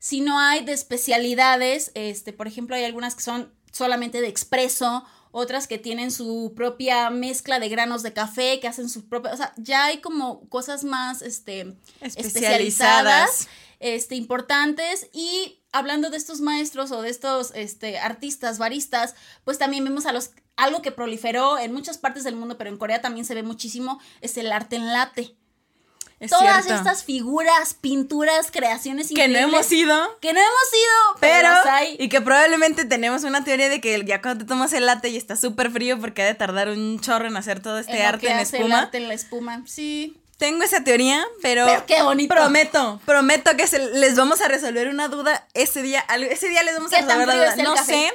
S2: sino hay de especialidades, este, por ejemplo, hay algunas que son solamente de expreso, otras que tienen su propia mezcla de granos de café, que hacen su propia, o sea, ya hay como cosas más, este,
S1: Especializadas.
S2: este, importantes y hablando de estos maestros o de estos, este, artistas, baristas, pues también vemos a los, algo que proliferó en muchas partes del mundo, pero en Corea también se ve muchísimo, es el arte en latte.
S1: Es
S2: Todas
S1: cierto.
S2: estas figuras, pinturas, creaciones
S1: que no
S2: increíbles
S1: hemos ido.
S2: que no hemos ido, pero,
S1: Pero,
S2: las hay.
S1: y que probablemente tenemos una teoría de que ya cuando te tomas el latte y está súper frío porque ha de tardar un chorro en hacer todo este
S2: en lo
S1: arte
S2: que
S1: en
S2: hace el
S1: espuma.
S2: arte en la espuma. Sí.
S1: Tengo esa teoría, pero,
S2: Pero qué bonito.
S1: prometo, prometo que se- les vamos a resolver una duda ese día. Ese día les vamos a
S2: ¿Qué tan
S1: resolver la duda. No
S2: café?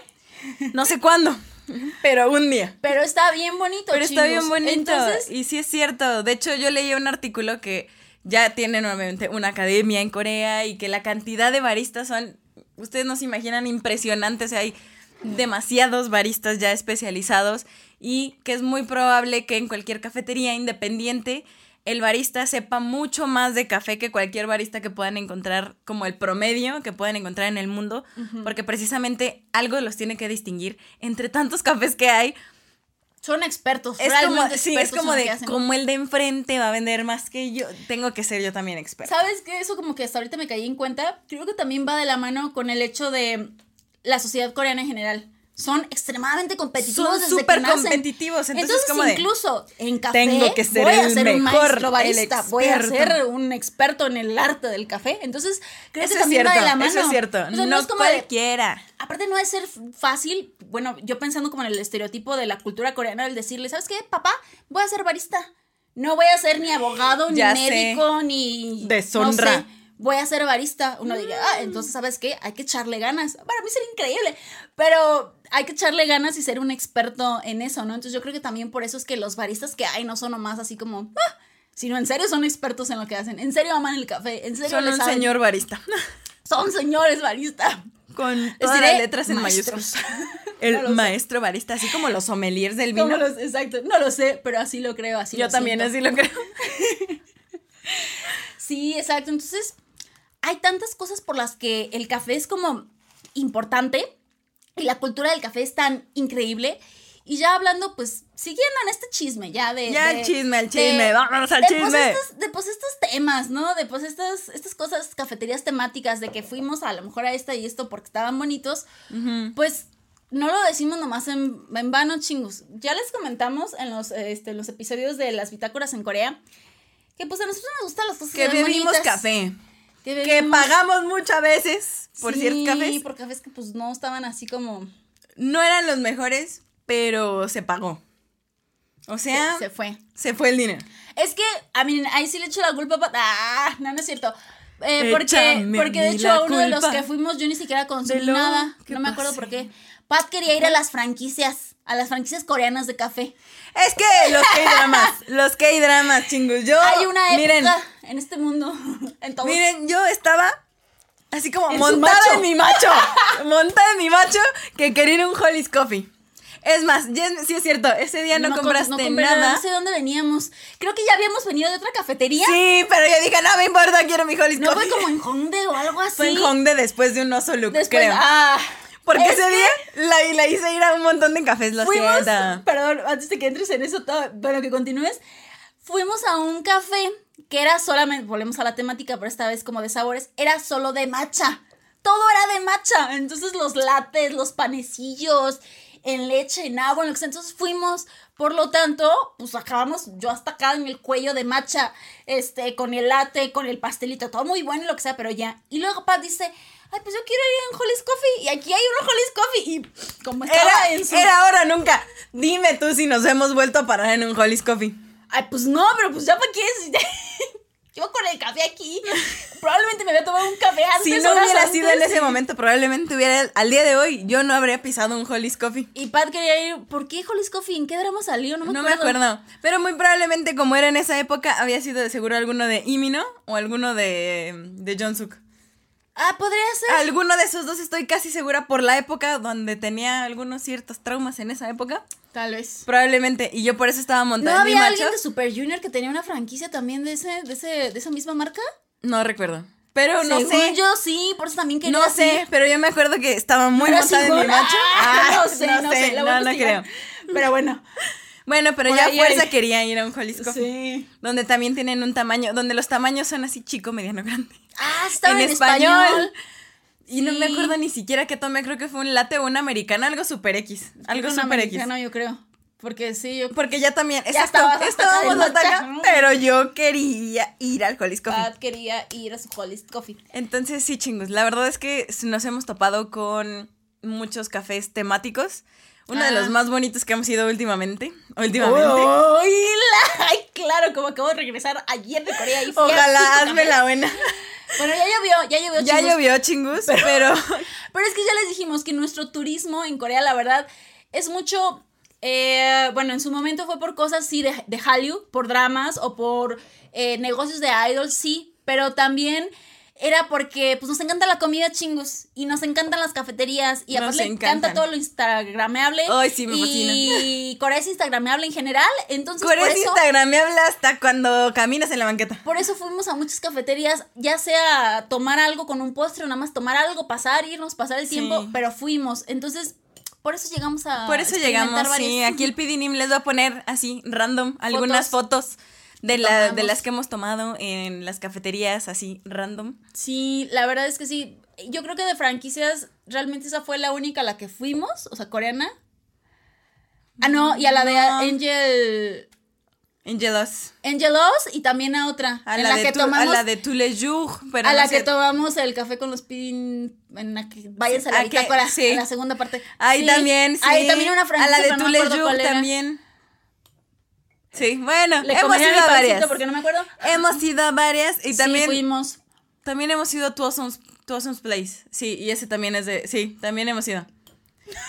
S1: sé, no sé cuándo, pero un día.
S2: Pero está bien bonito,
S1: Pero está bien bonito.
S2: Entonces,
S1: y sí es cierto. De hecho, yo leí un artículo que ya tiene nuevamente una academia en Corea y que la cantidad de baristas son, ustedes no se imaginan, impresionantes. Hay demasiados baristas ya especializados y que es muy probable que en cualquier cafetería independiente el barista sepa mucho más de café que cualquier barista que puedan encontrar como el promedio que puedan encontrar en el mundo, porque precisamente algo los tiene que distinguir entre tantos cafés que hay,
S2: son expertos.
S1: es como,
S2: realmente
S1: sí, es como de, como el de enfrente va a vender más que yo, tengo que ser yo también experta.
S2: ¿Sabes qué? Eso como que hasta ahorita me caí en cuenta. Creo que también va de la mano con el hecho de la sociedad coreana en general. Son extremadamente competitivos
S1: Son súper competitivos, entonces,
S2: Entonces,
S1: como de,
S2: incluso en café
S1: tengo que ser
S2: voy a
S1: el
S2: ser un
S1: mejor,
S2: maestro barista, voy a ser un experto en el arte del café. Entonces, creo que
S1: es
S2: también
S1: cierto,
S2: va de la mano.
S1: eso es cierto,
S2: O sea,
S1: no,
S2: es como de-
S1: cualquiera.
S2: aparte no es ser fácil, bueno, yo pensando como en el estereotipo de la cultura coreana, el decirle, ¿sabes qué, papá? Voy a ser barista. No voy a ser ni abogado, ni
S1: Ya sé.
S2: médico, ni...
S1: Deshonra.
S2: No sé, voy a ser barista. Uno diga, ah, entonces, ¿sabes qué? Hay que echarle ganas. Para mí sería increíble, pero hay que echarle ganas y ser un experto en eso, ¿no? Entonces yo creo que también por eso es que los baristas que hay no son nomás así como... "Ah", sino en serio son expertos en lo que hacen. En serio aman el café. En serio
S1: Son un
S2: saben.
S1: señor barista.
S2: Son señores baristas.
S1: Con todas las letras en
S2: maestros.
S1: mayúsculas. El
S2: No lo sé.
S1: maestro barista, así como los sommeliers del vino.
S2: ¿Cómo los- exacto, no lo sé, pero así lo creo, así
S1: Yo
S2: lo
S1: también
S2: siento.
S1: así lo creo.
S2: Sí, exacto. Entonces, hay tantas cosas por las que el café es como importante y la cultura del café es tan increíble. Y ya hablando, pues, siguiendo en este chisme, ya de.
S1: Ya
S2: de-
S1: el chisme, el
S2: de-
S1: chisme, vámonos al
S2: de, pues,
S1: chisme.
S2: estos, de pues estos temas, ¿no? De pues estas, estas cosas, cafeterías temáticas, de que fuimos a lo mejor a esta y esto porque estaban bonitos. Pues no lo decimos nomás en, en vano, chingos. Ya les comentamos en los, este, los episodios de las bitácoras en Corea que pues a nosotros nos gustan las cosas
S1: Que bebimos
S2: bonitas.
S1: café.
S2: Que,
S1: pagamos muchas veces por
S2: Sí,
S1: ciertos cafés.
S2: por cafés que pues no estaban así como...
S1: No eran los mejores, pero se pagó. O sea,
S2: se, se fue.
S1: se fue el dinero.
S2: Es que, a mí, ahí sí le echo la culpa pa- Ah, no, no es cierto. Eh, porque, porque
S1: a
S2: de hecho,
S1: la
S2: uno de los que fuimos, yo ni siquiera consumí
S1: lo
S2: nada. No me acuerdo por qué. Pat quería ir a las franquicias, a las franquicias coreanas de café.
S1: Es que los K-dramas, los K-dramas, chingos. Yo,
S2: Hay una época
S1: miren,
S2: en este mundo. En todos.
S1: miren, yo estaba así como
S2: En
S1: montada en mi macho. montada en mi macho que quería ir a un Holly's Coffee. Es más, ya sí es cierto, ese día no, compraste
S2: no compré
S1: nada.
S2: No sé dónde veníamos. Creo que ya habíamos venido de otra cafetería.
S1: Sí, pero yo dije, no me importa, quiero mi Holly's
S2: No
S1: Coffee.
S2: fue como en Hongdae o algo así.
S1: Fue en Hongdae después de un oso look,
S2: Después,
S1: creo.
S2: ah,
S1: Porque
S2: es
S1: ese día la, la hice ir a un montón de cafés, lo
S2: fuimos,
S1: siento.
S2: perdón, antes de que entres en eso, todo, bueno, que continúes, fuimos a un café que era solamente, volvemos a la temática, pero esta vez como de sabores, era solo de matcha. Todo era de matcha. Entonces los lates, los panecillos, en leche, en agua, en lo que sea. Entonces fuimos, por lo tanto, pues acabamos yo hasta acá en el cuello de matcha, este, con el latte, con el pastelito, todo muy bueno y lo que sea, pero ya. Y luego Pat dice, ay, pues yo quiero ir a un Holly's Coffee y aquí hay un Holly's Coffee. Y como estaba
S1: Era,
S2: en su...
S1: era ahora nunca. Dime tú si nos hemos vuelto a parar en un Holly's Coffee.
S2: Ay, pues no, pero pues ya para qué es. Yo con el café aquí, probablemente me había tomado un café antes.
S1: Si no hubiera sido en ese momento, probablemente hubiera, al día de hoy, yo no habría pisado un Holly's Coffee.
S2: Y Pat quería ir, ¿por qué Holly's Coffee? ¿En qué drama salió? No me
S1: No me
S2: acuerdo.
S1: acuerdo. Pero muy probablemente, como era en esa época, había sido de seguro alguno de Imino o alguno de, de Jonsuk.
S2: Ah, podría ser.
S1: Alguno de esos dos estoy casi segura por la época donde tenía algunos ciertos traumas en esa época.
S2: Tal vez.
S1: Probablemente. Y yo por eso estaba
S2: ¿No
S1: montada en mi
S2: había
S1: macho.
S2: alguien de Super Junior que tenía una franquicia también de ese, de ese, de esa misma marca?
S1: No recuerdo. Pero no
S2: Según
S1: sé.
S2: yo sí, por eso también quería
S1: No sé, pero yo me acuerdo que estaba muy montada en mi macho.
S2: Ah, no sé, no, sé, voy a
S1: no, no creo.
S2: Pero bueno.
S1: Bueno, pero
S2: Por
S1: ya
S2: ahí
S1: fuerza quería ir a un Coffee.
S2: Sí.
S1: Donde también tienen un tamaño, donde los tamaños son así chico, mediano, grande.
S2: Ah, estaba en,
S1: En
S2: español.
S1: español. Y no me acuerdo ni siquiera que tomé, creo que fue un latte o una americana, algo super X. Algo
S2: Una
S1: super X.
S2: yo creo. Porque sí, yo
S1: Porque ya también,
S2: Ya
S1: estábamos hasta acá, pero yo quería ir al Holly's Coffee.
S2: Pat quería ir a su Holly's Coffee.
S1: Entonces, sí, chingos. La verdad es que nos hemos topado con muchos cafés temáticos. Uno de
S2: Ah.
S1: los más bonitos que hemos ido últimamente. Últimamente.
S2: ¡Ay, la- ay, claro, como acabo de regresar ayer de Corea y
S1: Ojalá, hazme la buena.
S2: Bueno, ya llovió, ya llovió,
S1: Ya llovió, chingus, pero...
S2: Pero es que ya les dijimos que nuestro turismo en Corea, la verdad, es mucho. eh, bueno, en su momento fue por cosas, sí, de, de Hallyu, por dramas o por eh, negocios de idols, sí, pero también era porque pues nos encanta la comida chingos y nos encantan las cafeterías y
S1: Nos
S2: aparte le encanta todo lo instagrameable
S1: Ay, sí, me
S2: y Corea es instagrameable en general entonces
S1: Corea
S2: por
S1: es
S2: eso
S1: Instagram, me habla hasta cuando caminas en la banqueta.
S2: por eso fuimos a muchas cafeterías, ya sea tomar algo con un postre o nada más tomar algo, pasar, irnos, pasar el
S1: Sí.
S2: tiempo, pero fuimos. Entonces, por eso llegamos a.
S1: Por eso llegamos, sí.
S2: varias-
S1: Aquí el PDNIM les va a poner así, random, algunas fotos de, la, de
S2: tomamos.
S1: las que hemos tomado en las cafeterías, así, random.
S2: Sí, la verdad es que sí. Yo creo que de franquicias, realmente esa fue la única a la que fuimos, o sea, coreana. Ah, no, y a la de. Angel.
S1: Angelos.
S2: Angelos y también a otra.
S1: A
S2: en
S1: la,
S2: que
S1: tu- a
S2: tomamos.
S1: la de Tous les jours, pero
S2: a
S1: no
S2: la que tomamos el café con los pin en la que váyanse a la
S1: ¿A
S2: bitácora,
S1: Sí.
S2: en la segunda parte.
S1: Ahí
S2: Sí.
S1: también, sí.
S2: Ahí también una
S1: A
S2: franquicia,
S1: la de Tous les jours también. Sí, bueno,
S2: Le
S1: hemos ido a varias.
S2: porque no me acuerdo.
S1: Hemos ido a varias y
S2: Sí,
S1: también,
S2: fuimos.
S1: también hemos ido a Twosome's, Twosome's Place. Sí, y ese también es de... Sí, también hemos ido.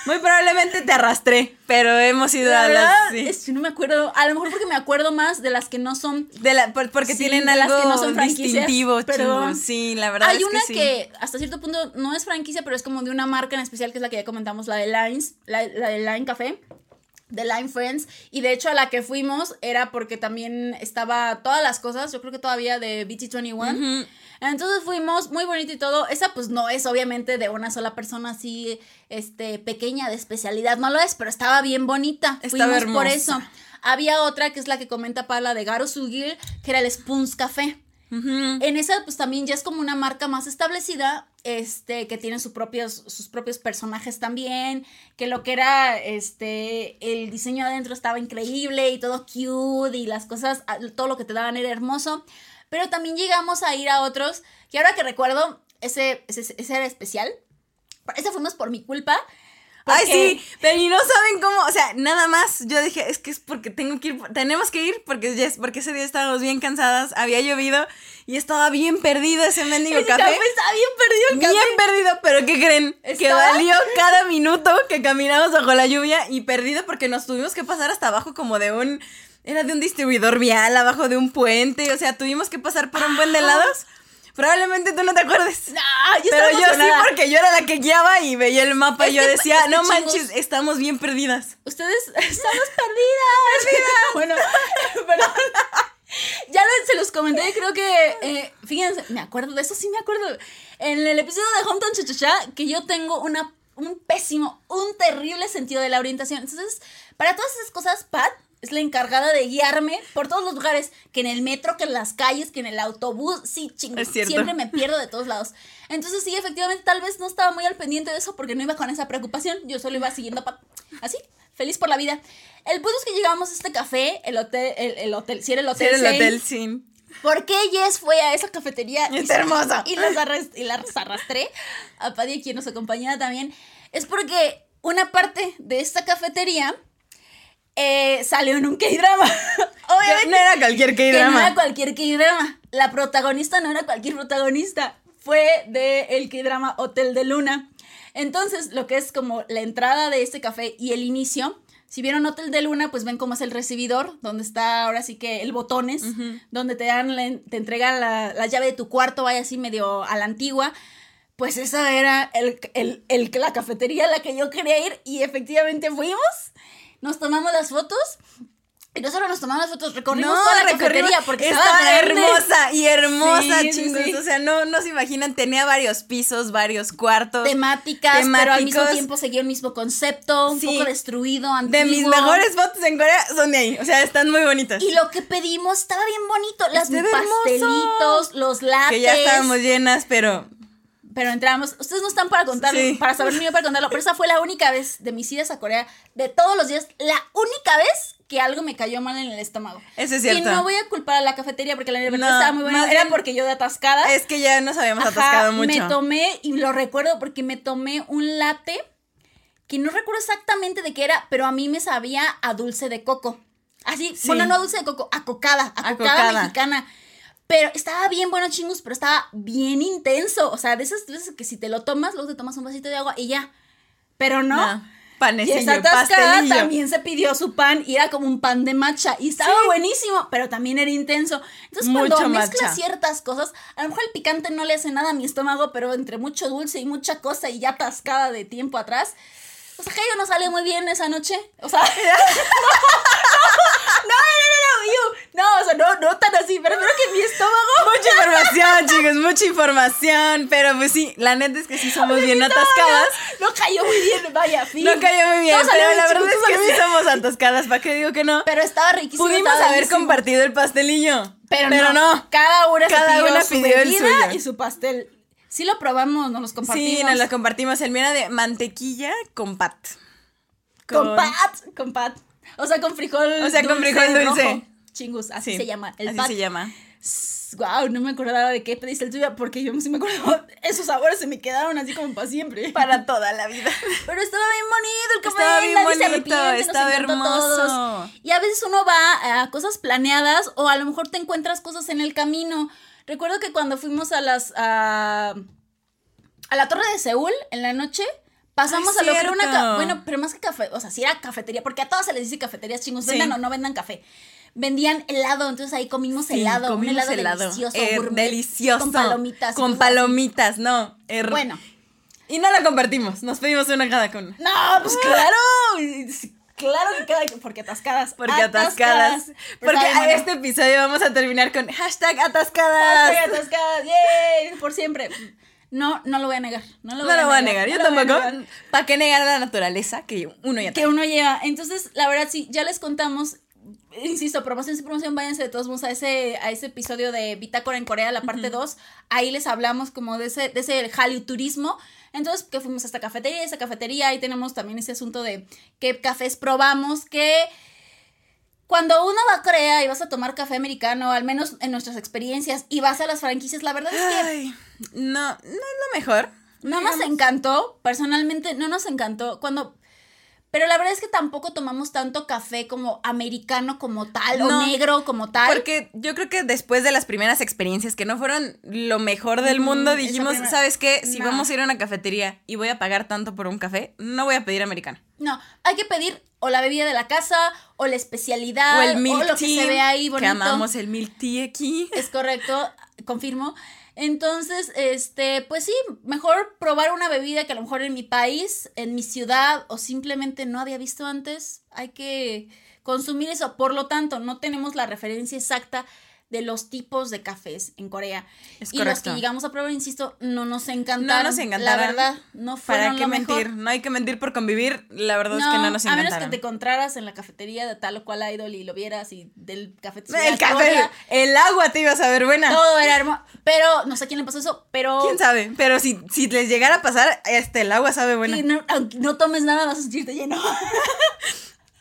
S1: Muy probablemente te arrastré, pero hemos ido
S2: La
S1: a las... sí.
S2: es que no me acuerdo. A lo mejor porque me acuerdo más de las que no son.
S1: De la, por- porque
S2: Sí,
S1: tienen
S2: de las
S1: algo
S2: que no son
S1: distintivo,
S2: pero-.
S1: Sí, la verdad
S2: Hay
S1: es
S2: una
S1: que,
S2: que,
S1: sí.
S2: hasta cierto punto no es franquicia, pero es como de una marca en especial que es la que ya comentamos, la de Lines, la, la de Line Café. De Line Friends. Y de hecho a la que fuimos era porque también estaba todas las cosas, yo creo que todavía de BT21.
S1: Ujú.
S2: Entonces fuimos, muy bonito y todo. Esa pues no es obviamente de una sola persona así, este, pequeña de especialidad, no lo es, pero estaba bien bonita.
S1: Estaba
S2: fuimos por eso. Había otra que es la que comenta Paula de Garo Sugil, que era el Spoons Café. En esa, pues también ya es como una marca más establecida. este, que tienen sus propios, sus propios personajes también, que lo que era, este, el diseño adentro estaba increíble y todo cute y las cosas, todo lo que te daban era hermoso, pero también llegamos a ir a otros, que ahora que recuerdo, ese, ese, ese era especial, ese fuimos por mi culpa,
S1: Ay, sí, pero y no saben cómo, o sea, nada más, yo dije, es que es porque tengo que ir, tenemos que ir, porque, ya porque ese día estábamos bien cansadas, había llovido y estaba bien perdido ese mendigo café.
S2: café estaba bien perdido el café.
S1: Bien perdido, pero ¿qué creen? Que valió cada minuto que caminamos bajo la lluvia y perdido porque nos tuvimos que pasar hasta abajo como de un, era de un distribuidor vial, abajo de un puente, o sea, tuvimos que pasar por un buen de lados. Probablemente tú no te acuerdes.
S2: No, yo
S1: Pero yo sí, porque yo era la que guiaba y veía el mapa
S2: Es
S1: y yo
S2: que-
S1: decía, no
S2: chingos".
S1: manches, estamos bien perdidas.
S2: Ustedes estamos perdidas. bueno, perdón. Ya se los comenté, creo que, eh, fíjense, me acuerdo de eso, sí me acuerdo. En el episodio de Hometown Chachachá, que yo tengo una, un pésimo, un terrible sentido de la orientación. Entonces, para todas esas cosas, Pat es la encargada de guiarme por todos los lugares, que en el metro, que en las calles, que en el autobús, sí,
S1: cierto.
S2: siempre me pierdo de todos lados. Entonces, sí, efectivamente, tal vez no estaba muy al pendiente de eso porque no iba con esa preocupación, yo solo iba siguiendo así, feliz por la vida. El punto es que llegamos a este café, el hotel, el, el hotel, si era el
S1: Sí,
S2: hotel.
S1: era el hotel, sí.
S2: ¿Por qué Jess fue a esa cafetería?
S1: Es
S2: y-
S1: hermosa.
S2: Y las, y las arrastré a Paddy, quien nos acompañaba también. Es porque una parte de esta cafetería eh, salió en un K-drama. Obviamente.
S1: No era cualquier
S2: que no
S1: K-drama.
S2: era cualquier K-drama. La protagonista no era cualquier protagonista. Fue de el K-drama Hotel de Luna. Entonces, lo que es como la entrada de este café y el inicio. Si vieron Hotel de Luna, pues ven cómo es el recibidor, donde está ahora sí que el botones, donde te dan, la- te entregan la, la llave de tu cuarto, vaya así medio a la antigua. Pues esa era el, el- el- la cafetería a la que yo quería ir y efectivamente fuimos, nos tomamos las fotos y no solo nos tomamos las fotos, recorrimos toda la cafetería porque
S1: estaba hermosa y hermosa,
S2: Sí,
S1: chingos.
S2: sí.
S1: O sea, no, no se imaginan, tenía varios pisos, varios cuartos.
S2: temáticas, pero al mismo tiempo seguía el mismo concepto, un
S1: Sí.
S2: poco destruido, antiguo.
S1: de mis mejores fotos en Corea son de ahí. O sea, están muy bonitas.
S2: Y lo que pedimos estaba bien bonito, las
S1: hermoso.
S2: pastelitos, los lates.
S1: que ya estábamos llenas, pero
S2: Pero entramos, ustedes no están para contarlo,
S1: Sí.
S2: para saber ni yo para contarlo, pero esa fue la única vez de mis idas a Corea, de todos los días, la única vez que algo me cayó mal en el estómago.
S1: Eso es
S2: Y
S1: cierto.
S2: no voy a culpar a la cafetería porque la verdad
S1: No,
S2: estaba muy buena, era porque yo de atascada.
S1: es que ya nos habíamos
S2: Ajá,
S1: atascado mucho.
S2: Me tomé, y lo recuerdo porque me tomé un latte que no recuerdo exactamente de qué era, pero a mí me sabía a dulce de coco. Así,
S1: Sí.
S2: bueno, no a dulce de coco, a cocada, a,
S1: A
S2: cocada,
S1: cocada.
S2: mexicana. Pero estaba bien bueno, chingus, pero estaba bien intenso. O sea, de esas veces que si te lo tomas, luego te tomas un vasito de agua y ya. Pero no.
S1: No,
S2: Y
S1: Panecillo,
S2: esa atascada
S1: pastelillo.
S2: también se pidió su pan y era como un pan de matcha y estaba
S1: Sí.
S2: buenísimo, pero también era intenso. Entonces
S1: Mucho
S2: cuando mezclas ciertas cosas, a lo mejor el picante no le hace nada a mi estómago, pero entre mucho dulce y mucha cosa y ya atascada de tiempo atrás, pues aquello no sale muy bien esa noche. O sea, no, no, no, no, no, o sea, no, no tan así, pero creo que mi estómago
S1: Mucha información, chicos, mucha información. Pero pues sí, la neta es que sí somos bien atascadas.
S2: no cayó muy bien, vaya, fin.
S1: No cayó muy bien, pero la verdad es que sí somos atascadas. ¿Para qué digo que no?
S2: Pero estaba riquísimo.
S1: Pudimos
S2: estaba
S1: haber compartido el pastelillo.
S2: Pero,
S1: Pero
S2: no.
S1: no.
S2: Cada una,
S1: Cada
S2: pidió
S1: una
S2: su
S1: pidió el suyo.
S2: y su pastel. Sí lo probamos, nos los compartimos.
S1: Sí, nos lo compartimos. El mío era de mantequilla con pat.
S2: Con pat, con pat. O sea, con frijol
S1: O sea, con frijol dulce.
S2: rojo. Chingus, así
S1: Sí,
S2: se llama. El
S1: así se llama.
S2: Wow, no me acordaba de qué pediste el tuyo porque yo sí me acuerdo. Esos sabores se me quedaron así como para siempre.
S1: Para toda la vida.
S2: Pero estaba bien bonito el café.
S1: Estaba bien
S2: nadie
S1: bonito, estaba hermoso.
S2: todos. Y a veces uno va a cosas planeadas o a lo mejor te encuentras cosas en el camino. Recuerdo que cuando fuimos a las a, a la torre de Seúl en la noche pasamos
S1: Ay,
S2: a lo que era una ca-
S1: cierto.
S2: bueno, pero más que café, o sea, sí era cafetería, porque a todas se les dice cafeterías chingos,
S1: Sí.
S2: vendan o no vendan café. Vendían helado, entonces ahí comimos
S1: Sí,
S2: helado,
S1: comimos
S2: un helado,
S1: helado.
S2: delicioso,
S1: Eh,
S2: gourmet,
S1: delicioso.
S2: con palomitas.
S1: Con
S2: así.
S1: palomitas, no. her-
S2: Bueno,
S1: Y no la compartimos. Nos pedimos una cada con una.
S2: No, pues claro. Claro que cada porque atascadas.
S1: Porque atascadas.
S2: Pero
S1: Porque a
S2: bueno.
S1: este episodio vamos a terminar con hashtag atascadas.
S2: Hashtag atascadas. Yay, por siempre. No, no lo voy a negar. No lo
S1: No
S2: voy,
S1: lo voy a negar, yo
S2: no
S1: tampoco.
S2: negar.
S1: ¿Para qué negar la naturaleza que uno ya
S2: Que uno lleva. Entonces, la verdad, sí, ya les contamos. insisto, promoción y promoción, váyanse de todos modos a ese, a ese episodio de Bitácora en Corea, la parte 2. Ahí les hablamos como de ese, de ese turismo. Entonces, que fuimos a esta cafetería, esa cafetería, ahí tenemos también ese asunto de qué cafés probamos, que cuando uno va a Corea y vas a tomar café americano, al menos en nuestras experiencias, y vas a las franquicias, la verdad es que...
S1: no, no es lo mejor.
S2: No nos encantó, personalmente no nos encantó. Cuando pero la verdad es que tampoco tomamos tanto café como americano como tal o negro como tal.
S1: Porque yo creo que después de las primeras experiencias que no fueron lo mejor del mundo, dijimos, ¿sabes qué? Si vamos a ir a una cafetería y voy a pagar tanto por un café, no voy a pedir americano.
S2: No, hay que pedir o la bebida de la casa o la especialidad o el milk o lo que se ve ahí bonito.
S1: Que amamos el milk tea aquí.
S2: Es correcto, confirmo. Entonces, este, pues sí, mejor probar una bebida que a lo mejor en mi país, en mi ciudad o simplemente no había visto antes. Hay que consumir eso. Por lo tanto, no tenemos la referencia exacta de los tipos de cafés en Corea. Es y los que llegamos a probar, insisto, no nos encantaron. No nos encantaron. La verdad, no fueron
S1: ¿Para qué mentir? No hay que mentir por convivir. La verdad es que no nos encantaron.
S2: A menos que te encontraras en la cafetería de tal o cual idol y lo vieras y del café
S1: te El café, el agua te ibas a ver buena.
S2: Todo era hermoso. Pero, no sé a quién le pasó eso, pero...
S1: ¿Quién sabe? Pero si, si les llegara a pasar, este, el agua sabe buena.
S2: No, aunque no tomes nada, vas a sentirte lleno.
S1: ok.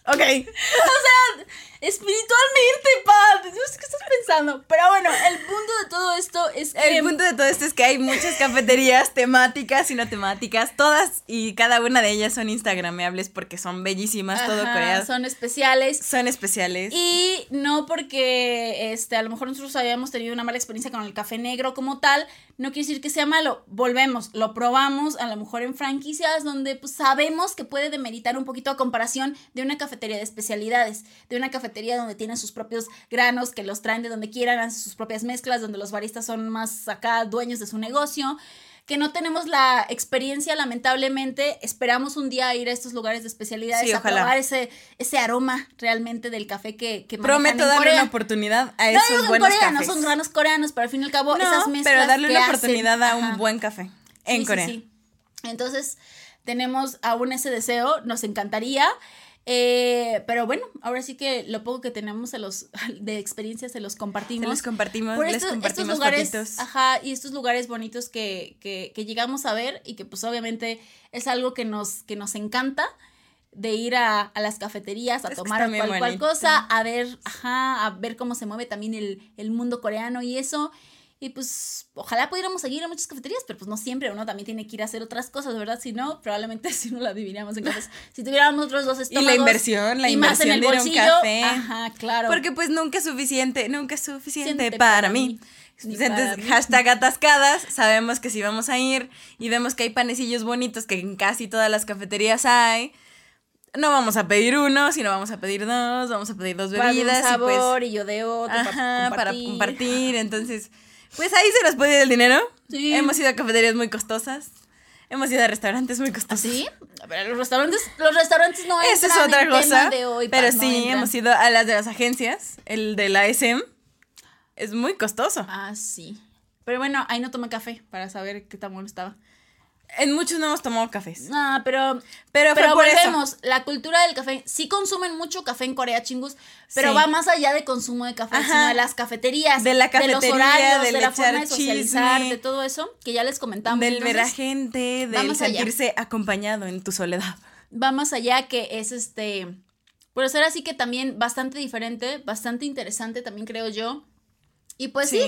S1: o
S2: sea Espiritualmente, Pat. No sé qué estás pensando. Pero bueno, el punto de todo esto es
S1: que. El punto de todo esto es que hay muchas cafeterías temáticas y no temáticas. Todas y cada una de ellas son instagrameables porque son bellísimas, todo Corea.
S2: Son especiales.
S1: Son especiales.
S2: Y no porque este, a lo mejor nosotros habíamos tenido una mala experiencia con el café negro como tal. No quiere decir que sea malo. Volvemos, lo probamos, a lo mejor en franquicias donde pues, sabemos que puede demeritar un poquito a comparación de una cafetería de especialidades, de una cafetería cafetería donde tienen sus propios granos, que los traen de donde quieran, hacen sus propias mezclas, donde los baristas son más acá dueños de su negocio que no tenemos la experiencia, lamentablemente. Esperamos un día ir a estos lugares de especialidades a probar ese, ese aroma realmente del café que, que
S1: Prometo darle una oportunidad a esos no, buenos
S2: Corea, No son granos coreanos, pero al fin y al cabo esas mezclas
S1: pero darle una oportunidad a un buen café en Corea. Sí,
S2: Entonces, tenemos aún ese deseo, nos encantaría. Eh, pero bueno, ahora sí que lo poco que tenemos de, los, de experiencias se los compartimos. Se
S1: los compartimos, les compartimos estos lugares,
S2: Ajá, y estos lugares bonitos que, que, que, llegamos a ver y que pues obviamente es algo que nos, que nos encanta de ir a, a las cafeterías a tomar cual, cual, cosa, a ver, ajá, a ver cómo se mueve también el, el mundo coreano y eso. Y pues ojalá pudiéramos seguir a muchas cafeterías, pero pues no siempre, uno también tiene que ir a hacer otras cosas, ¿verdad? Si no, probablemente si no la viviríamos en cafés. Si tuviéramos otros dos estómagos.
S1: Y la inversión, la inversión en el bolsillo, de un café.
S2: Ajá, claro.
S1: Porque pues nunca es suficiente, nunca es suficiente para, mí. Entonces, hashtag atascadas, sabemos que si vamos a ir y vemos que hay panecillos bonitos que en casi todas las cafeterías hay, no vamos a pedir uno, sino vamos a pedir dos, vamos a pedir dos bebidas.
S2: Para un sabor y, yo de otro
S1: ajá, para compartir. Entonces, pues ahí se nos puede ir el dinero. Sí. Hemos ido a cafeterías muy costosas. Hemos ido a restaurantes muy costosos.
S2: ¿Sí? Pero los restaurantes, los restaurantes no Esa es otra cosa. De hoy,
S1: pero sí, hemos ido a las de las agencias. El de la SM. Es muy costoso.
S2: Ah, sí. Pero bueno, ahí no tomé café para saber qué tan bueno estaba.
S1: En muchos no hemos tomado cafés.
S2: Ah, pero. Pero, pero volvemos. La cultura del café. Sí consumen mucho café en Corea, chingus. Pero va más allá de consumo de café, sino de las cafeterías. De la cafetería, de los horarios, de la forma de socializar, de todo eso, que ya les comentamos.
S1: Del ver a gente, del sentirse acompañado en tu soledad.
S2: Va más allá que es este. Pero ser así que también bastante diferente, bastante interesante también creo yo. Y pues sí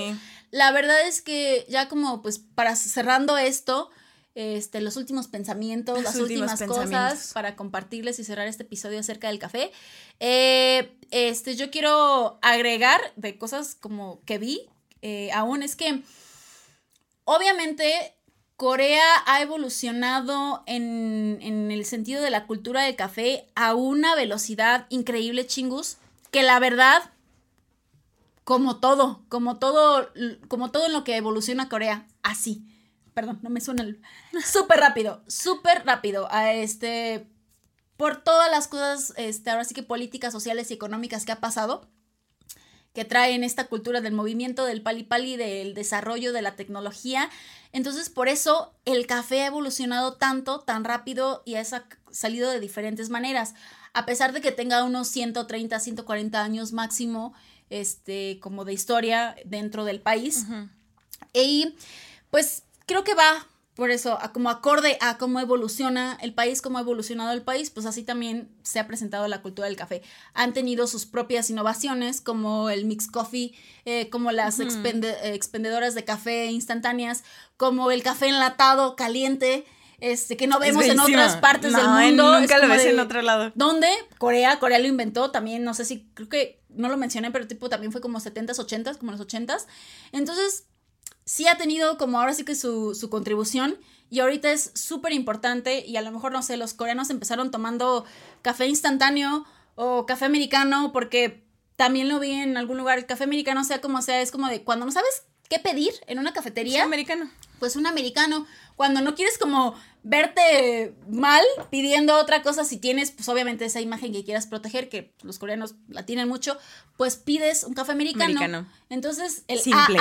S2: la verdad es que ya como pues para cerrando esto este, los últimos pensamientos, las últimas cosas para compartirles y cerrar este episodio acerca del café. Eh, este, yo quiero agregar de cosas como que vi eh, aún, es que obviamente Corea ha evolucionado en, en, el sentido de la cultura del café a una velocidad increíble, chingus, que la verdad, como todo, como todo, como todo en lo que evoluciona Corea, así perdón, no me suena el... Súper rápido, súper rápido. A este, por todas las cosas, este, ahora sí que políticas, sociales y económicas que ha pasado, que traen esta cultura del movimiento, del pali pali, del desarrollo de la tecnología. Entonces, por eso el café ha evolucionado tanto, tan rápido y ha salido de diferentes maneras. a pesar de que tenga unos 130, 140 años máximo, este, como de historia dentro del país. Y pues creo que va por eso, como acorde a cómo evoluciona el país, cómo ha evolucionado el país, pues así también se ha presentado la cultura del café. Han tenido sus propias innovaciones, como el mix coffee, eh, como las expendedoras de café instantáneas, como el café enlatado caliente, este, que no vemos en otras partes del mundo.
S1: Nunca lo ves en otro lado.
S2: ¿Dónde? Corea, Corea lo inventó también, no sé si, creo que no lo mencioné, pero tipo también fue como 70s, 80s, como los 80s. Entonces, sí ha tenido como ahora sí que su, su contribución y ahorita es súper importante y a lo mejor, no sé, los coreanos empezaron tomando café instantáneo o café americano porque también lo vi en algún lugar, el café americano sea como sea, es como de cuando no sabes qué pedir en una cafetería.
S1: americano.
S2: Pues un americano. Cuando no quieres como verte mal pidiendo otra cosa, si tienes pues obviamente esa imagen que quieras proteger, que los coreanos la tienen mucho, pues pides un café americano. americano. Entonces el Simple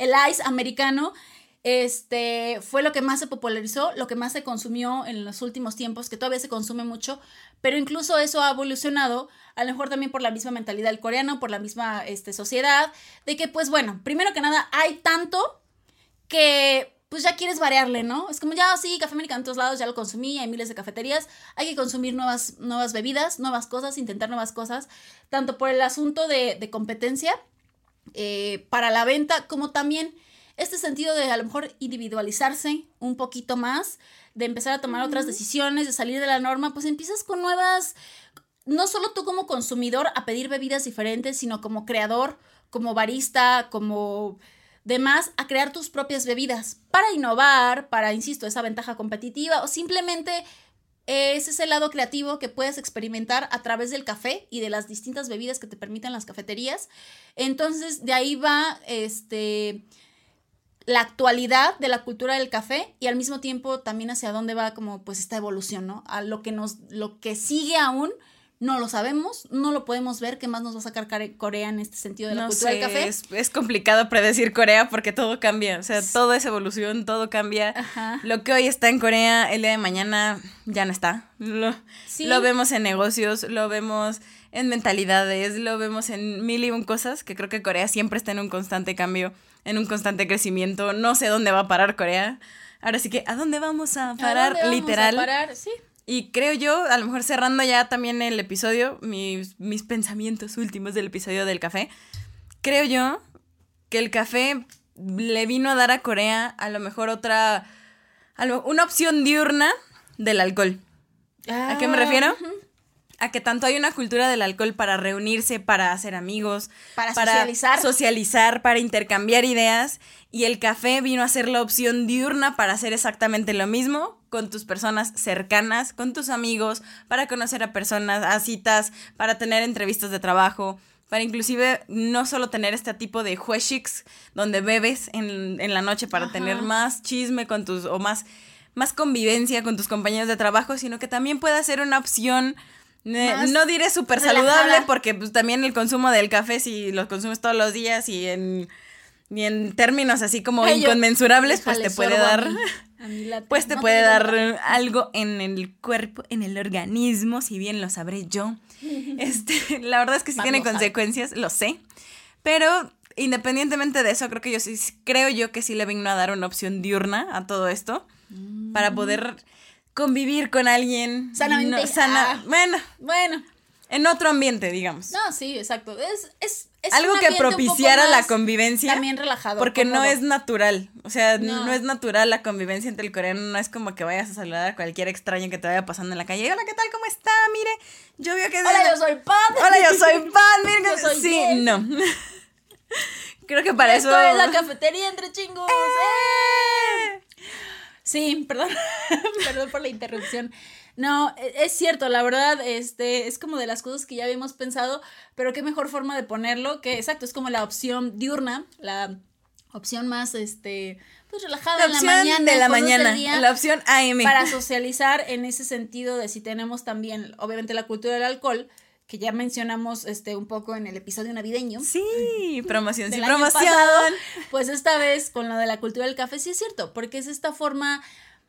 S2: el ice americano, este, fue lo que más se popularizó, lo que más se consumió en los últimos tiempos, que todavía se consume mucho, pero incluso eso ha evolucionado, a lo mejor también por la misma mentalidad del coreano, por la misma este, sociedad, de que pues bueno, primero que nada hay tanto que pues ya quieres variarle, ¿no? Es como ya, sí, café americano en todos lados, ya lo consumí, hay miles de cafeterías, hay que consumir nuevas, nuevas bebidas, nuevas cosas, intentar nuevas cosas, tanto por el asunto de, de competencia, eh, para la venta, como también este sentido de a lo mejor individualizarse un poquito más, de empezar a tomar otras decisiones, de salir de la norma, pues empiezas con nuevas, no solo tú como consumidor a pedir bebidas diferentes, sino como creador, como barista, como demás, a crear tus propias bebidas para innovar, para, insisto, esa ventaja competitiva o simplemente es el lado creativo que puedes experimentar a través del café y de las distintas bebidas que te permiten las cafeterías. Entonces, de ahí va este la actualidad de la cultura del café y al mismo tiempo también hacia dónde va como pues esta evolución, ¿no? A lo que nos lo que sigue aún no lo sabemos, no lo podemos ver. ¿Qué más nos va a sacar Corea en este sentido de la cultura del café?
S1: Es, es, complicado predecir Corea porque todo cambia. O sea, todo es evolución, todo cambia. Lo que hoy está en Corea, el día de mañana ya no está. Lo, lo vemos en negocios, lo vemos en mentalidades, lo vemos en mil y un cosas, que creo que Corea siempre está en un constante cambio, en un constante crecimiento. No sé dónde va a parar Corea. Ahora sí que, ¿a dónde vamos a parar? ¿A dónde Literal.
S2: Vamos a parar? Sí.
S1: Y creo yo, a lo mejor cerrando ya también el episodio, mis, mis pensamientos últimos del episodio del café, creo yo que el café le vino a dar a Corea a lo mejor otra, una opción diurna del alcohol. ¿A qué me ah, refiero? A que tanto hay una cultura del alcohol para reunirse, para hacer amigos,
S2: para, socializar.
S1: socializar, para intercambiar ideas, y el café vino a ser la opción diurna para hacer exactamente lo mismo con tus personas cercanas, con tus amigos, para conocer a personas, a citas, para tener entrevistas de trabajo, para inclusive no solo tener este tipo de juechics donde bebes en, la noche para tener más chisme con tus, o más, más convivencia con tus compañeros de trabajo, sino que también pueda ser una opción no diré súper saludable porque pues, también el consumo del café si lo consumes todos los días y en, en términos así como inconmensurables pues te puede dar pues te puede dar algo en el cuerpo, en el organismo, si bien lo sabré yo. Este, la verdad es que sí tiene consecuencias, lo sé. Pero independientemente de eso, creo que yo sí creo yo que sí le vino a dar una opción diurna a todo esto para mm. poder convivir con alguien.
S2: Sanamente.
S1: sana, ah. bueno,
S2: bueno.
S1: En otro ambiente, digamos.
S2: No, sí, exacto. Es, es, es
S1: algo que propiciara la convivencia.
S2: También relajado.
S1: Porque no es natural. O sea, no. es natural la convivencia entre el coreano. No es como que vayas a saludar a cualquier extraño que te vaya pasando en la calle. Hola, ¿qué tal? ¿Cómo está? Mire, yo veo que.
S2: Hola, yo soy Pan.
S1: Hola, yo soy Pan. Mire, yo soy sí, no. Creo que para eso.
S2: Esto es la cafetería entre chingos. ¡Eh! Sí, perdón, perdón por la interrupción. No, e, es cierto, la verdad, este, es como de las cosas que ya habíamos pensado, pero qué mejor forma de ponerlo, que exacto, es como la opción diurna, la opción más, este, pues relajada en la mañana.
S1: De la mañana, la opción AM.
S2: Para socializar en ese sentido de si tenemos también, obviamente, la cultura del alcohol, que ya mencionamos este un poco en el episodio navideño.
S1: Sí, promoción, sí, promoción.
S2: pues esta vez con lo de la cultura del café sí es cierto, porque es esta forma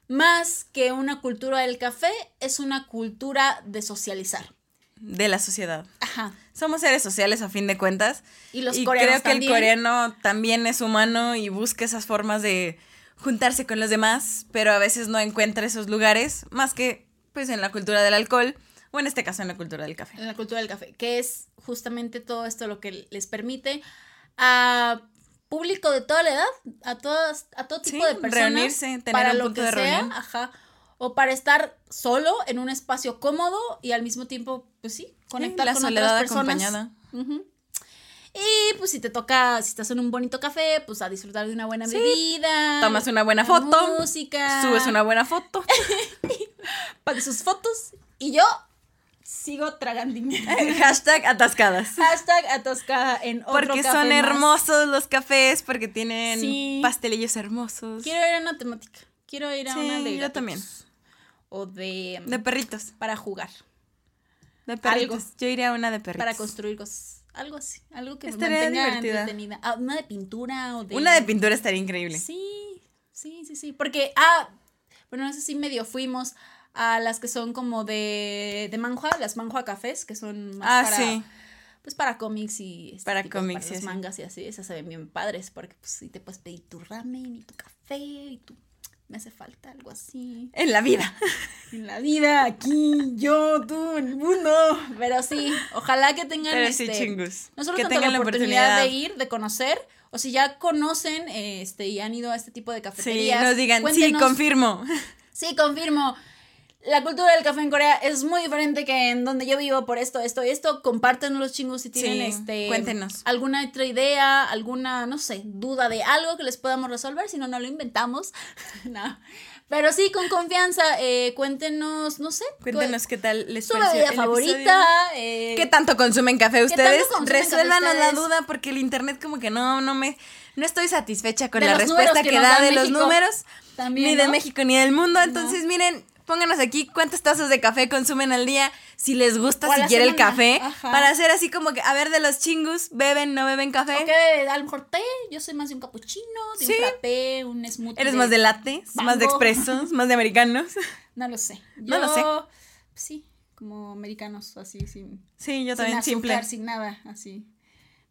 S2: más que una cultura del café, es una cultura de socializar.
S1: de la sociedad.
S2: Ajá.
S1: Somos seres sociales a fin de cuentas.
S2: Y los
S1: y
S2: coreanos
S1: creo que
S2: también.
S1: el coreano también es humano y busca esas formas de juntarse con los demás, pero a veces no encuentra esos lugares, más que pues en la cultura del alcohol o en este caso en la cultura del café.
S2: En la cultura del café, que es justamente todo esto lo que les permite a público de toda la edad, a todas, a todo tipo
S1: Sí,
S2: de personas,
S1: reunirse, tener
S2: para
S1: un
S2: lo
S1: punto
S2: que
S1: de
S2: sea,
S1: reunión.
S2: ajá, o para estar solo en un espacio cómodo y al mismo tiempo, pues sí, conectar
S1: la
S2: con
S1: soledad
S2: otras personas.
S1: acompañada.
S2: Y pues si te toca, si estás en un bonito café, pues a disfrutar de una buena
S1: Sí.
S2: bebida.
S1: Tomas una buena foto,
S2: Música.
S1: Subes una buena foto.
S2: para sus fotos. Y yo sigo tragando.
S1: Hashtag atascadas.
S2: Hashtag atascada en otro
S1: Porque
S2: café
S1: son
S2: más.
S1: hermosos los cafés, porque tienen
S2: Sí.
S1: pastelillos hermosos.
S2: Quiero ir a una temática. Quiero ir a
S1: Sí,
S2: una de.
S1: yo
S2: gatitos.
S1: también.
S2: O de.
S1: De perritos.
S2: para jugar.
S1: De perritos. Yo iría a una de perritos.
S2: Para construir cosas. Algo así. Algo que me
S1: Estaría
S2: mantenga
S1: divertida.
S2: entretenida. Ah, una de pintura o de.
S1: Una de pintura estaría increíble.
S2: Sí, sí, sí, sí. Porque, ah, bueno, no sé si medio fuimos a las que son como de, de manhua, las manhua cafés, que son más
S1: Ah,
S2: para,
S1: sí.
S2: pues para cómics y este
S1: Para
S2: tipo,
S1: cómics
S2: los
S1: así.
S2: mangas y así, esas se ven bien padres, porque pues sí te puedes pedir tu ramen y tu café y tu me hace falta algo así
S1: En la vida.
S2: en la vida, aquí, yo, tú, el mundo. Pero sí, ojalá que tengan
S1: Pero sí,
S2: este, solo
S1: que tengan
S2: la oportunidad,
S1: oportunidad.
S2: de ir, de conocer, o si ya conocen este y han ido a este tipo de
S1: Sí,
S2: cafeterías.
S1: nos digan, sí, confirmo.
S2: Sí, confirmo. La cultura del café en Corea es muy diferente que en donde yo vivo por esto, esto y esto. Compártenos los chingos si tienen
S1: Sí,
S2: este
S1: cuéntenos.
S2: alguna otra idea, alguna, no sé, duda de algo que les podamos resolver, si no, no lo inventamos. no. Pero sí, con confianza, eh, cuéntenos, no sé.
S1: Cuéntenos qué tal les
S2: su
S1: pareció
S2: bebida favorita. eh,
S1: ¿Qué tanto consumen café ustedes? Resuélvanos la duda porque el internet como que no, no me, no estoy satisfecha con
S2: De
S1: la respuesta
S2: que
S1: da de los números,
S2: También,
S1: ni de. México ni del mundo. Entonces miren, pónganos aquí cuántas tazas de café consumen al día, si les gusta
S2: la
S1: siquiera el café,
S2: Ajá.
S1: para hacer así como que, a ver, de los chingus, beben, no beben café.
S2: o que a lo mejor té, yo soy más de un cappuccino, de
S1: Sí.
S2: un frappé, un smoothie.
S1: ¿Eres más de lattes, más de expresos, más de americanos?
S2: No lo sé.
S1: No lo sé.
S2: Yo, Sí, como americanos, así, sin,
S1: Sí, yo
S2: sin
S1: también,
S2: azúcar,
S1: simple.
S2: sin nada, así.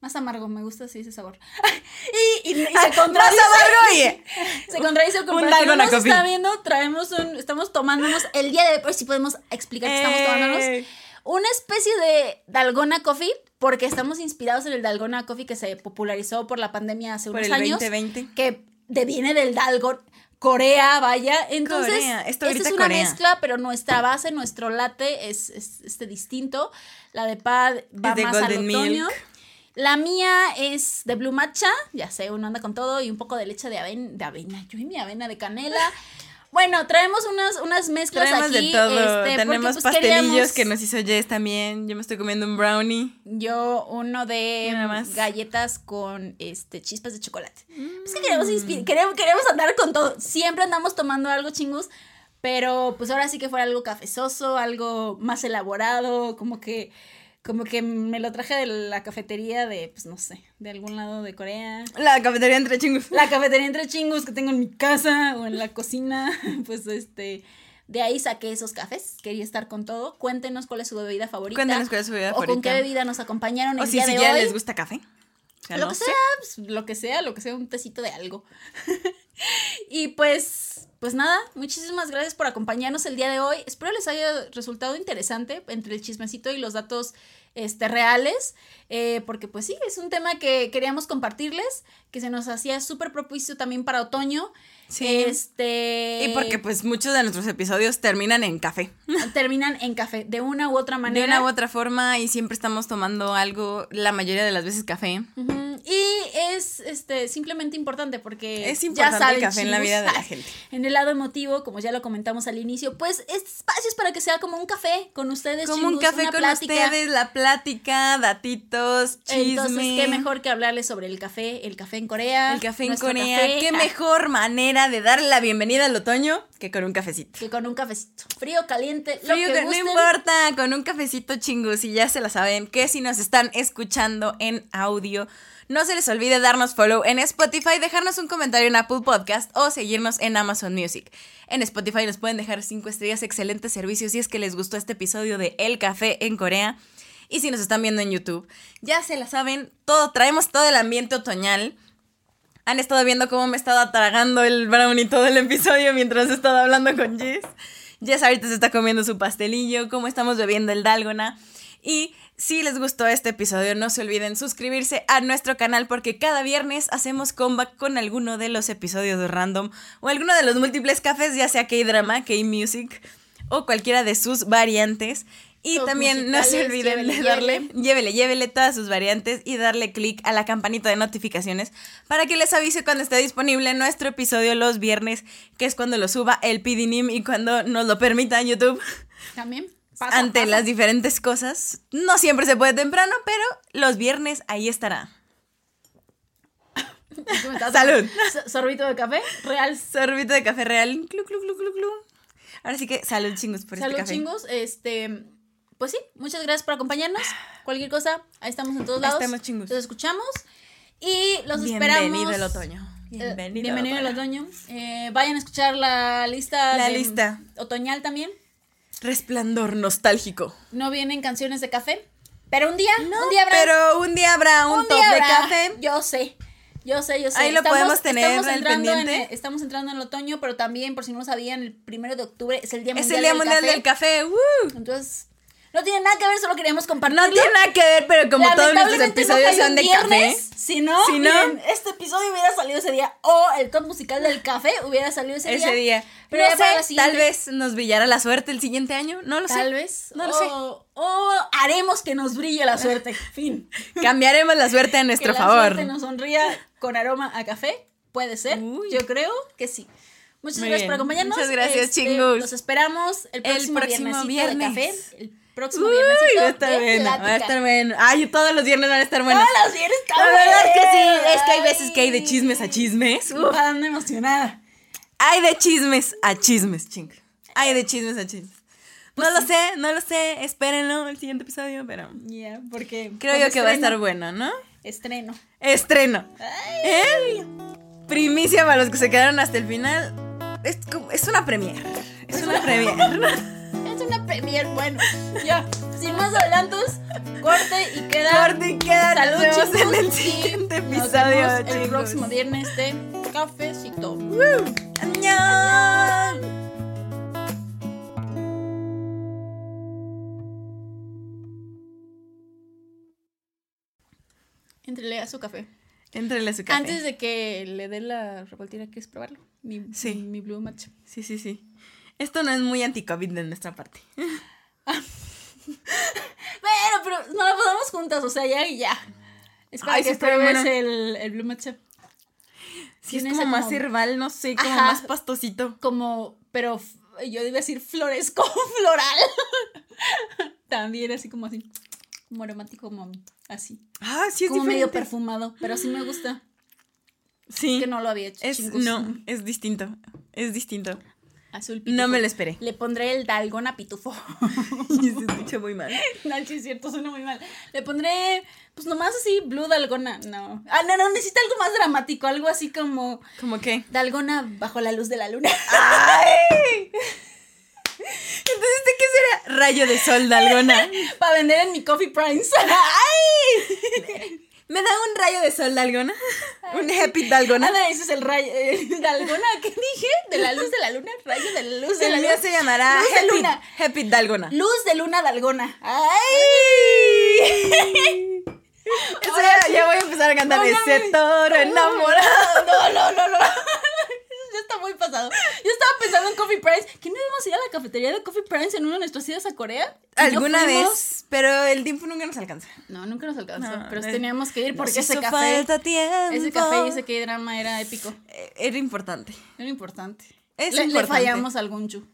S2: Más amargo, me gusta así ese sabor. y, y, y se
S1: más
S2: contradice. Se contradice el
S1: Un. Dalgona
S2: no
S1: Coffee.
S2: está viendo, traemos un, estamos tomándonos el día de hoy, si podemos explicar que estamos tomándonos una especie de Dalgona Coffee, porque estamos inspirados en el Dalgona Coffee que se popularizó por la pandemia hace
S1: por
S2: unos
S1: el
S2: años,
S1: 2020.
S2: que deviene del Dalgon Corea, vaya. Entonces,
S1: Corea, esto
S2: esta es una
S1: Corea.
S2: mezcla, pero nuestra base, nuestro latte es, es este distinto. La de pad va
S1: Es
S2: más al otoño.
S1: milk.
S2: La mía es de blue matcha, ya sé, uno anda con todo y un poco de leche de avena, de avena, yo y mi avena de canela. Bueno, traemos unas, unas mezclas
S1: Traemos
S2: aquí.
S1: de todo.
S2: este, porque,
S1: Tenemos
S2: pues,
S1: pastelillos
S2: queríamos-
S1: que nos hizo Jess también. Yo me estoy comiendo un brownie.
S2: Yo uno de
S1: más.
S2: galletas con este chispas de chocolate. Es que
S1: Mm.
S2: queremos, queremos, queremos andar con todo. Siempre andamos tomando algo chingus, pero pues ahora sí que fuera algo cafezoso, algo más elaborado, como que como que me lo traje de la cafetería de, pues no sé, de algún lado de Corea.
S1: La cafetería entre chingus.
S2: La cafetería entre chingus que tengo en mi casa o en la cocina, pues este, de ahí saqué esos cafés. Quería estar con todo. Cuéntenos cuál es su bebida favorita.
S1: Cuéntanos cuál es su bebida
S2: o con qué
S1: favorita.
S2: bebida nos acompañaron
S1: O si
S2: día de
S1: siquiera
S2: hoy.
S1: les gusta café. O sea,
S2: lo
S1: no
S2: que
S1: sé.
S2: sea, pues, lo que sea, lo que sea, un tecito de algo. y pues, pues nada, muchísimas gracias por acompañarnos el día de hoy. Espero les haya resultado interesante entre el chismecito y los datos este, reales, eh, porque pues sí, es un tema que queríamos compartirles, que se nos hacía súper propicio también para otoño.
S1: Sí.
S2: Este.
S1: Y porque pues muchos de nuestros episodios terminan en café.
S2: terminan en café, de una u otra manera.
S1: De una u otra forma y siempre estamos tomando algo, la mayoría de las veces café.
S2: Y es este simplemente importante porque
S1: Es
S2: ya
S1: importante el café en la
S2: chicos,
S1: vida de la gente.
S2: En el lado emotivo, como ya lo comentamos al inicio, pues este espacio es para que sea como un café con ustedes,
S1: Como un
S2: chingus,
S1: café
S2: una
S1: con
S2: plática.
S1: ustedes, la plática, datitos, chisme.
S2: Entonces, qué mejor que hablarles sobre el café, el café en Corea.
S1: El café en Corea.
S2: café.
S1: Qué mejor manera de darle la bienvenida al otoño que con un cafecito.
S2: Que con un cafecito. Frío, caliente, lo
S1: Frío
S2: que
S1: que no
S2: gusten.
S1: importa, con un cafecito chingus y ya se la saben, que si nos están escuchando en audio, no se les olvide darnos follow en Spotify, dejarnos un comentario en Apple Podcast o seguirnos en Amazon Music. En Spotify nos pueden dejar 5 estrellas, excelentes servicios si es que les gustó este episodio de El Café en Corea. Y si nos están viendo en YouTube, ya se la saben, todo, traemos todo el ambiente otoñal. Han estado viendo cómo me he estado tragando el brownie todo el episodio mientras he estado hablando con Jess. Jess ahorita se está comiendo su pastelillo, cómo estamos bebiendo el Dalgona. Y si les gustó este episodio, no se olviden suscribirse a nuestro canal porque cada viernes hacemos comeback con alguno de los episodios de Random o alguno de los múltiples cafés, ya sea K-Drama, K-Music o cualquiera de sus variantes. Y
S2: Los
S1: también no se olviden
S2: llévele,
S1: de darle,
S2: llévele.
S1: llévele, llévele todas sus variantes y darle clic a la campanita de notificaciones para que les avise cuando esté disponible nuestro episodio los viernes, que es cuando lo suba el PDNIM y cuando nos lo permita YouTube
S2: También. pasa,
S1: ante
S2: pasa.
S1: las diferentes cosas. No siempre se puede temprano, pero los viernes ahí estará.
S2: ¿Qué me estás-
S1: Salud.
S2: So- Sorbito de café, real.
S1: Sorbito de café real. Clu, clu, clu, clu, clu. Ahora sí que salud chingos por
S2: Salud,
S1: este café.
S2: chingos. Este, pues sí, muchas gracias por acompañarnos. Cualquier cosa, ahí estamos en todos lados.
S1: Estamos chingos.
S2: Los escuchamos y los
S1: Bienvenido
S2: esperamos.
S1: el otoño.
S2: Eh,
S1: Bienvenido,
S2: bienvenido
S1: al
S2: el otoño. Eh, vayan a escuchar la lista.
S1: La
S2: de-
S1: lista.
S2: Otoñal también.
S1: Resplandor nostálgico.
S2: No vienen canciones de café. Pero un día, un día habrá.
S1: Pero un día habrá un,
S2: un
S1: top de café.
S2: Yo sé. Yo sé, yo sé.
S1: Ahí lo podemos tener
S2: estamos entrando en-
S1: pendiente.
S2: estamos entrando en el otoño, pero también, por si no lo sabían, el primero de octubre es el Día
S1: Es
S2: Mundial,
S1: el Día
S2: del,
S1: Mundial
S2: café.
S1: del Café. ¡Woo!
S2: Entonces, no tiene nada que ver, solo queríamos compartirlo.
S1: No tiene nada que ver, pero como todos nuestros
S2: no
S1: episodios son de
S2: viernes,
S1: café.
S2: Si no,
S1: Si no-
S2: miren, este episodio hubiera salido ese día. O el top musical del café hubiera salido ese,
S1: Ese día.
S2: Pero
S1: no sé, tal vez nos brillará la suerte el siguiente año. No lo
S2: Tal
S1: sé.
S2: vez.
S1: No lo
S2: o,
S1: sé.
S2: O haremos que nos brille la suerte. Fin.
S1: Cambiaremos la suerte a
S2: que
S1: nuestro
S2: la
S1: favor.
S2: suerte nos sonría con aroma a café. Puede ser.
S1: Uy.
S2: Yo creo que sí. Muchas
S1: Muy
S2: gracias
S1: bien.
S2: por acompañarnos. Este,
S1: Muchas gracias, chingos.
S2: Los esperamos el
S1: El
S2: próximo,
S1: próximo
S2: viernesito
S1: viernes.
S2: de café. El próximo
S1: Uy,
S2: viernesito
S1: va a estar bueno. Va a estar bueno. Ay, todos los viernes van a estar buenos.
S2: Todos los viernes
S1: La verdad es que sí. Es que hay veces que hay de chismes a chismes. Uf.
S2: Ando emocionada.
S1: Hay de chismes a chismes, ching. Hay de chismes a chismes.
S2: Pues
S1: no lo sé, no lo sé. Espérenlo el siguiente episodio, pero
S2: Ya, porque.
S1: creo
S2: pues,
S1: yo que va a
S2: estreno.
S1: estar bueno, ¿no?
S2: Estreno.
S1: Estreno.
S2: Ay.
S1: ¿Eh? Primicia para los que se quedaron hasta el final. Es, es una premier. Es una premier.
S2: Es una premier. Bueno, ya. Sin más adelantos, corte y queda.
S1: Corte y queda. Nos
S2: Salud,
S1: vemos
S2: chicos.
S1: en el
S2: y
S1: siguiente
S2: nos
S1: episodio,
S2: vemos el próximo viernes de Cafecito.
S1: ¡Añón!
S2: Entrele a su café.
S1: Entrele a su café.
S2: Antes de que le dé la revoltera, ¿quieres probarlo? Mi,
S1: Sí.
S2: Mi Blue Matcha.
S1: Sí, sí, sí. Esto no es muy anti-COVID de nuestra parte.
S2: Bueno, pero no la podemos juntas, o sea, ya y ya. Es para
S1: Ay,
S2: que
S1: sí
S2: pruebes el, el Blue Matcha.
S1: Sí, es como más
S2: como-
S1: herbal, no sé, como
S2: Ajá.
S1: más pastosito.
S2: Como, pero yo iba a decir floresco floral. También así como así. Como aromático, como así.
S1: Ah, sí, es
S2: como medio
S1: diferente.
S2: perfumado, pero sí me gusta.
S1: Sí.
S2: Es que no lo había hecho.
S1: es, no, es distinto. Es distinto.
S2: Azul
S1: No me
S2: pitufo.
S1: lo esperé.
S2: Le pondré el dalgona pitufo.
S1: Y se escucha muy mal.
S2: no, sí es cierto, suena muy mal. Le pondré, pues nomás así, blue dalgona. No. Ah, no, no, necesita algo más dramático, algo así como
S1: ¿Cómo qué?
S2: dalgona bajo la luz de la luna.
S1: ¡Ay! Entonces, ¿de qué será? Rayo de sol de algona.
S2: Para vender en mi Coffee Primes.
S1: ¡Ay! ¿Me da un rayo de sol de algona? ¿Un happy de algona?
S2: Anda, ese es el rayo. eh, dalgona, ¿qué dije? De la luz de la luna, rayo de la luz de la
S1: El mío
S2: luna.
S1: se llamará
S2: Luz de
S1: Happy,
S2: luna.
S1: happy Dalgona.
S2: Luz de luna dalgona.
S1: ¡Ay! Eso ya,
S2: sí.
S1: ya voy a empezar a cantar
S2: No,
S1: ese toro enamorado.
S2: No, no, no, no. Está muy pasado. Yo estaba pensando en Coffee Price. ¿Qué no íbamos a ir a la cafetería de Coffee Price en una de nuestras idas a Corea? ¿Y no
S1: Alguna vez, pero el tiempo nunca nos alcanza.
S2: No, nunca nos alcanzó.
S1: No,
S2: pero
S1: no.
S2: teníamos que ir porque ese café.
S1: falta tiempo.
S2: Ese café y ese que drama era épico.
S1: Eh, Era importante.
S2: Era importante.
S1: Es
S2: le, le
S1: importante.
S2: fallamos al Gunchu.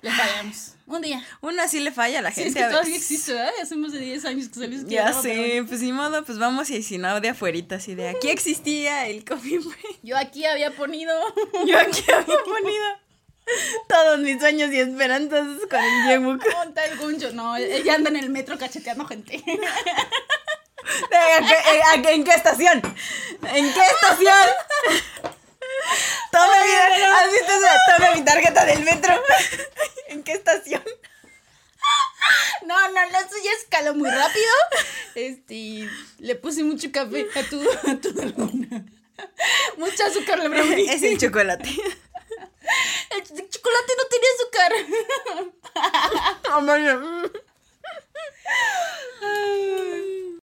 S2: Le fallamos. Un día.
S1: Uno así le falla a la
S2: Sí,
S1: gente.
S2: es que
S1: a
S2: todavía
S1: veces.
S2: existe, ¿verdad? Hace más de 10 años que salió
S1: Ya
S2: pero
S1: sé, pues ni modo, pues vamos y si no, de afuerita, así de aquí existía el coffee break.
S2: Yo aquí había ponido.
S1: Yo aquí había ponido. Todos mis sueños y esperanzas con el Yemuc.
S2: Monta el guncho. No, ella anda en el metro cacheteando gente.
S1: ¿En qué, en qué estación? ¿En qué estación? Tome, mi, ¿has Tome mi tarjeta del metro. ¿En qué estación?
S2: No, no, no, eso ya escaló muy rápido. Este, le puse mucho café a tu, a tu alguna. Mucho azúcar le brownie.
S1: Es el chocolate.
S2: El chocolate no tiene azúcar.
S1: Oh,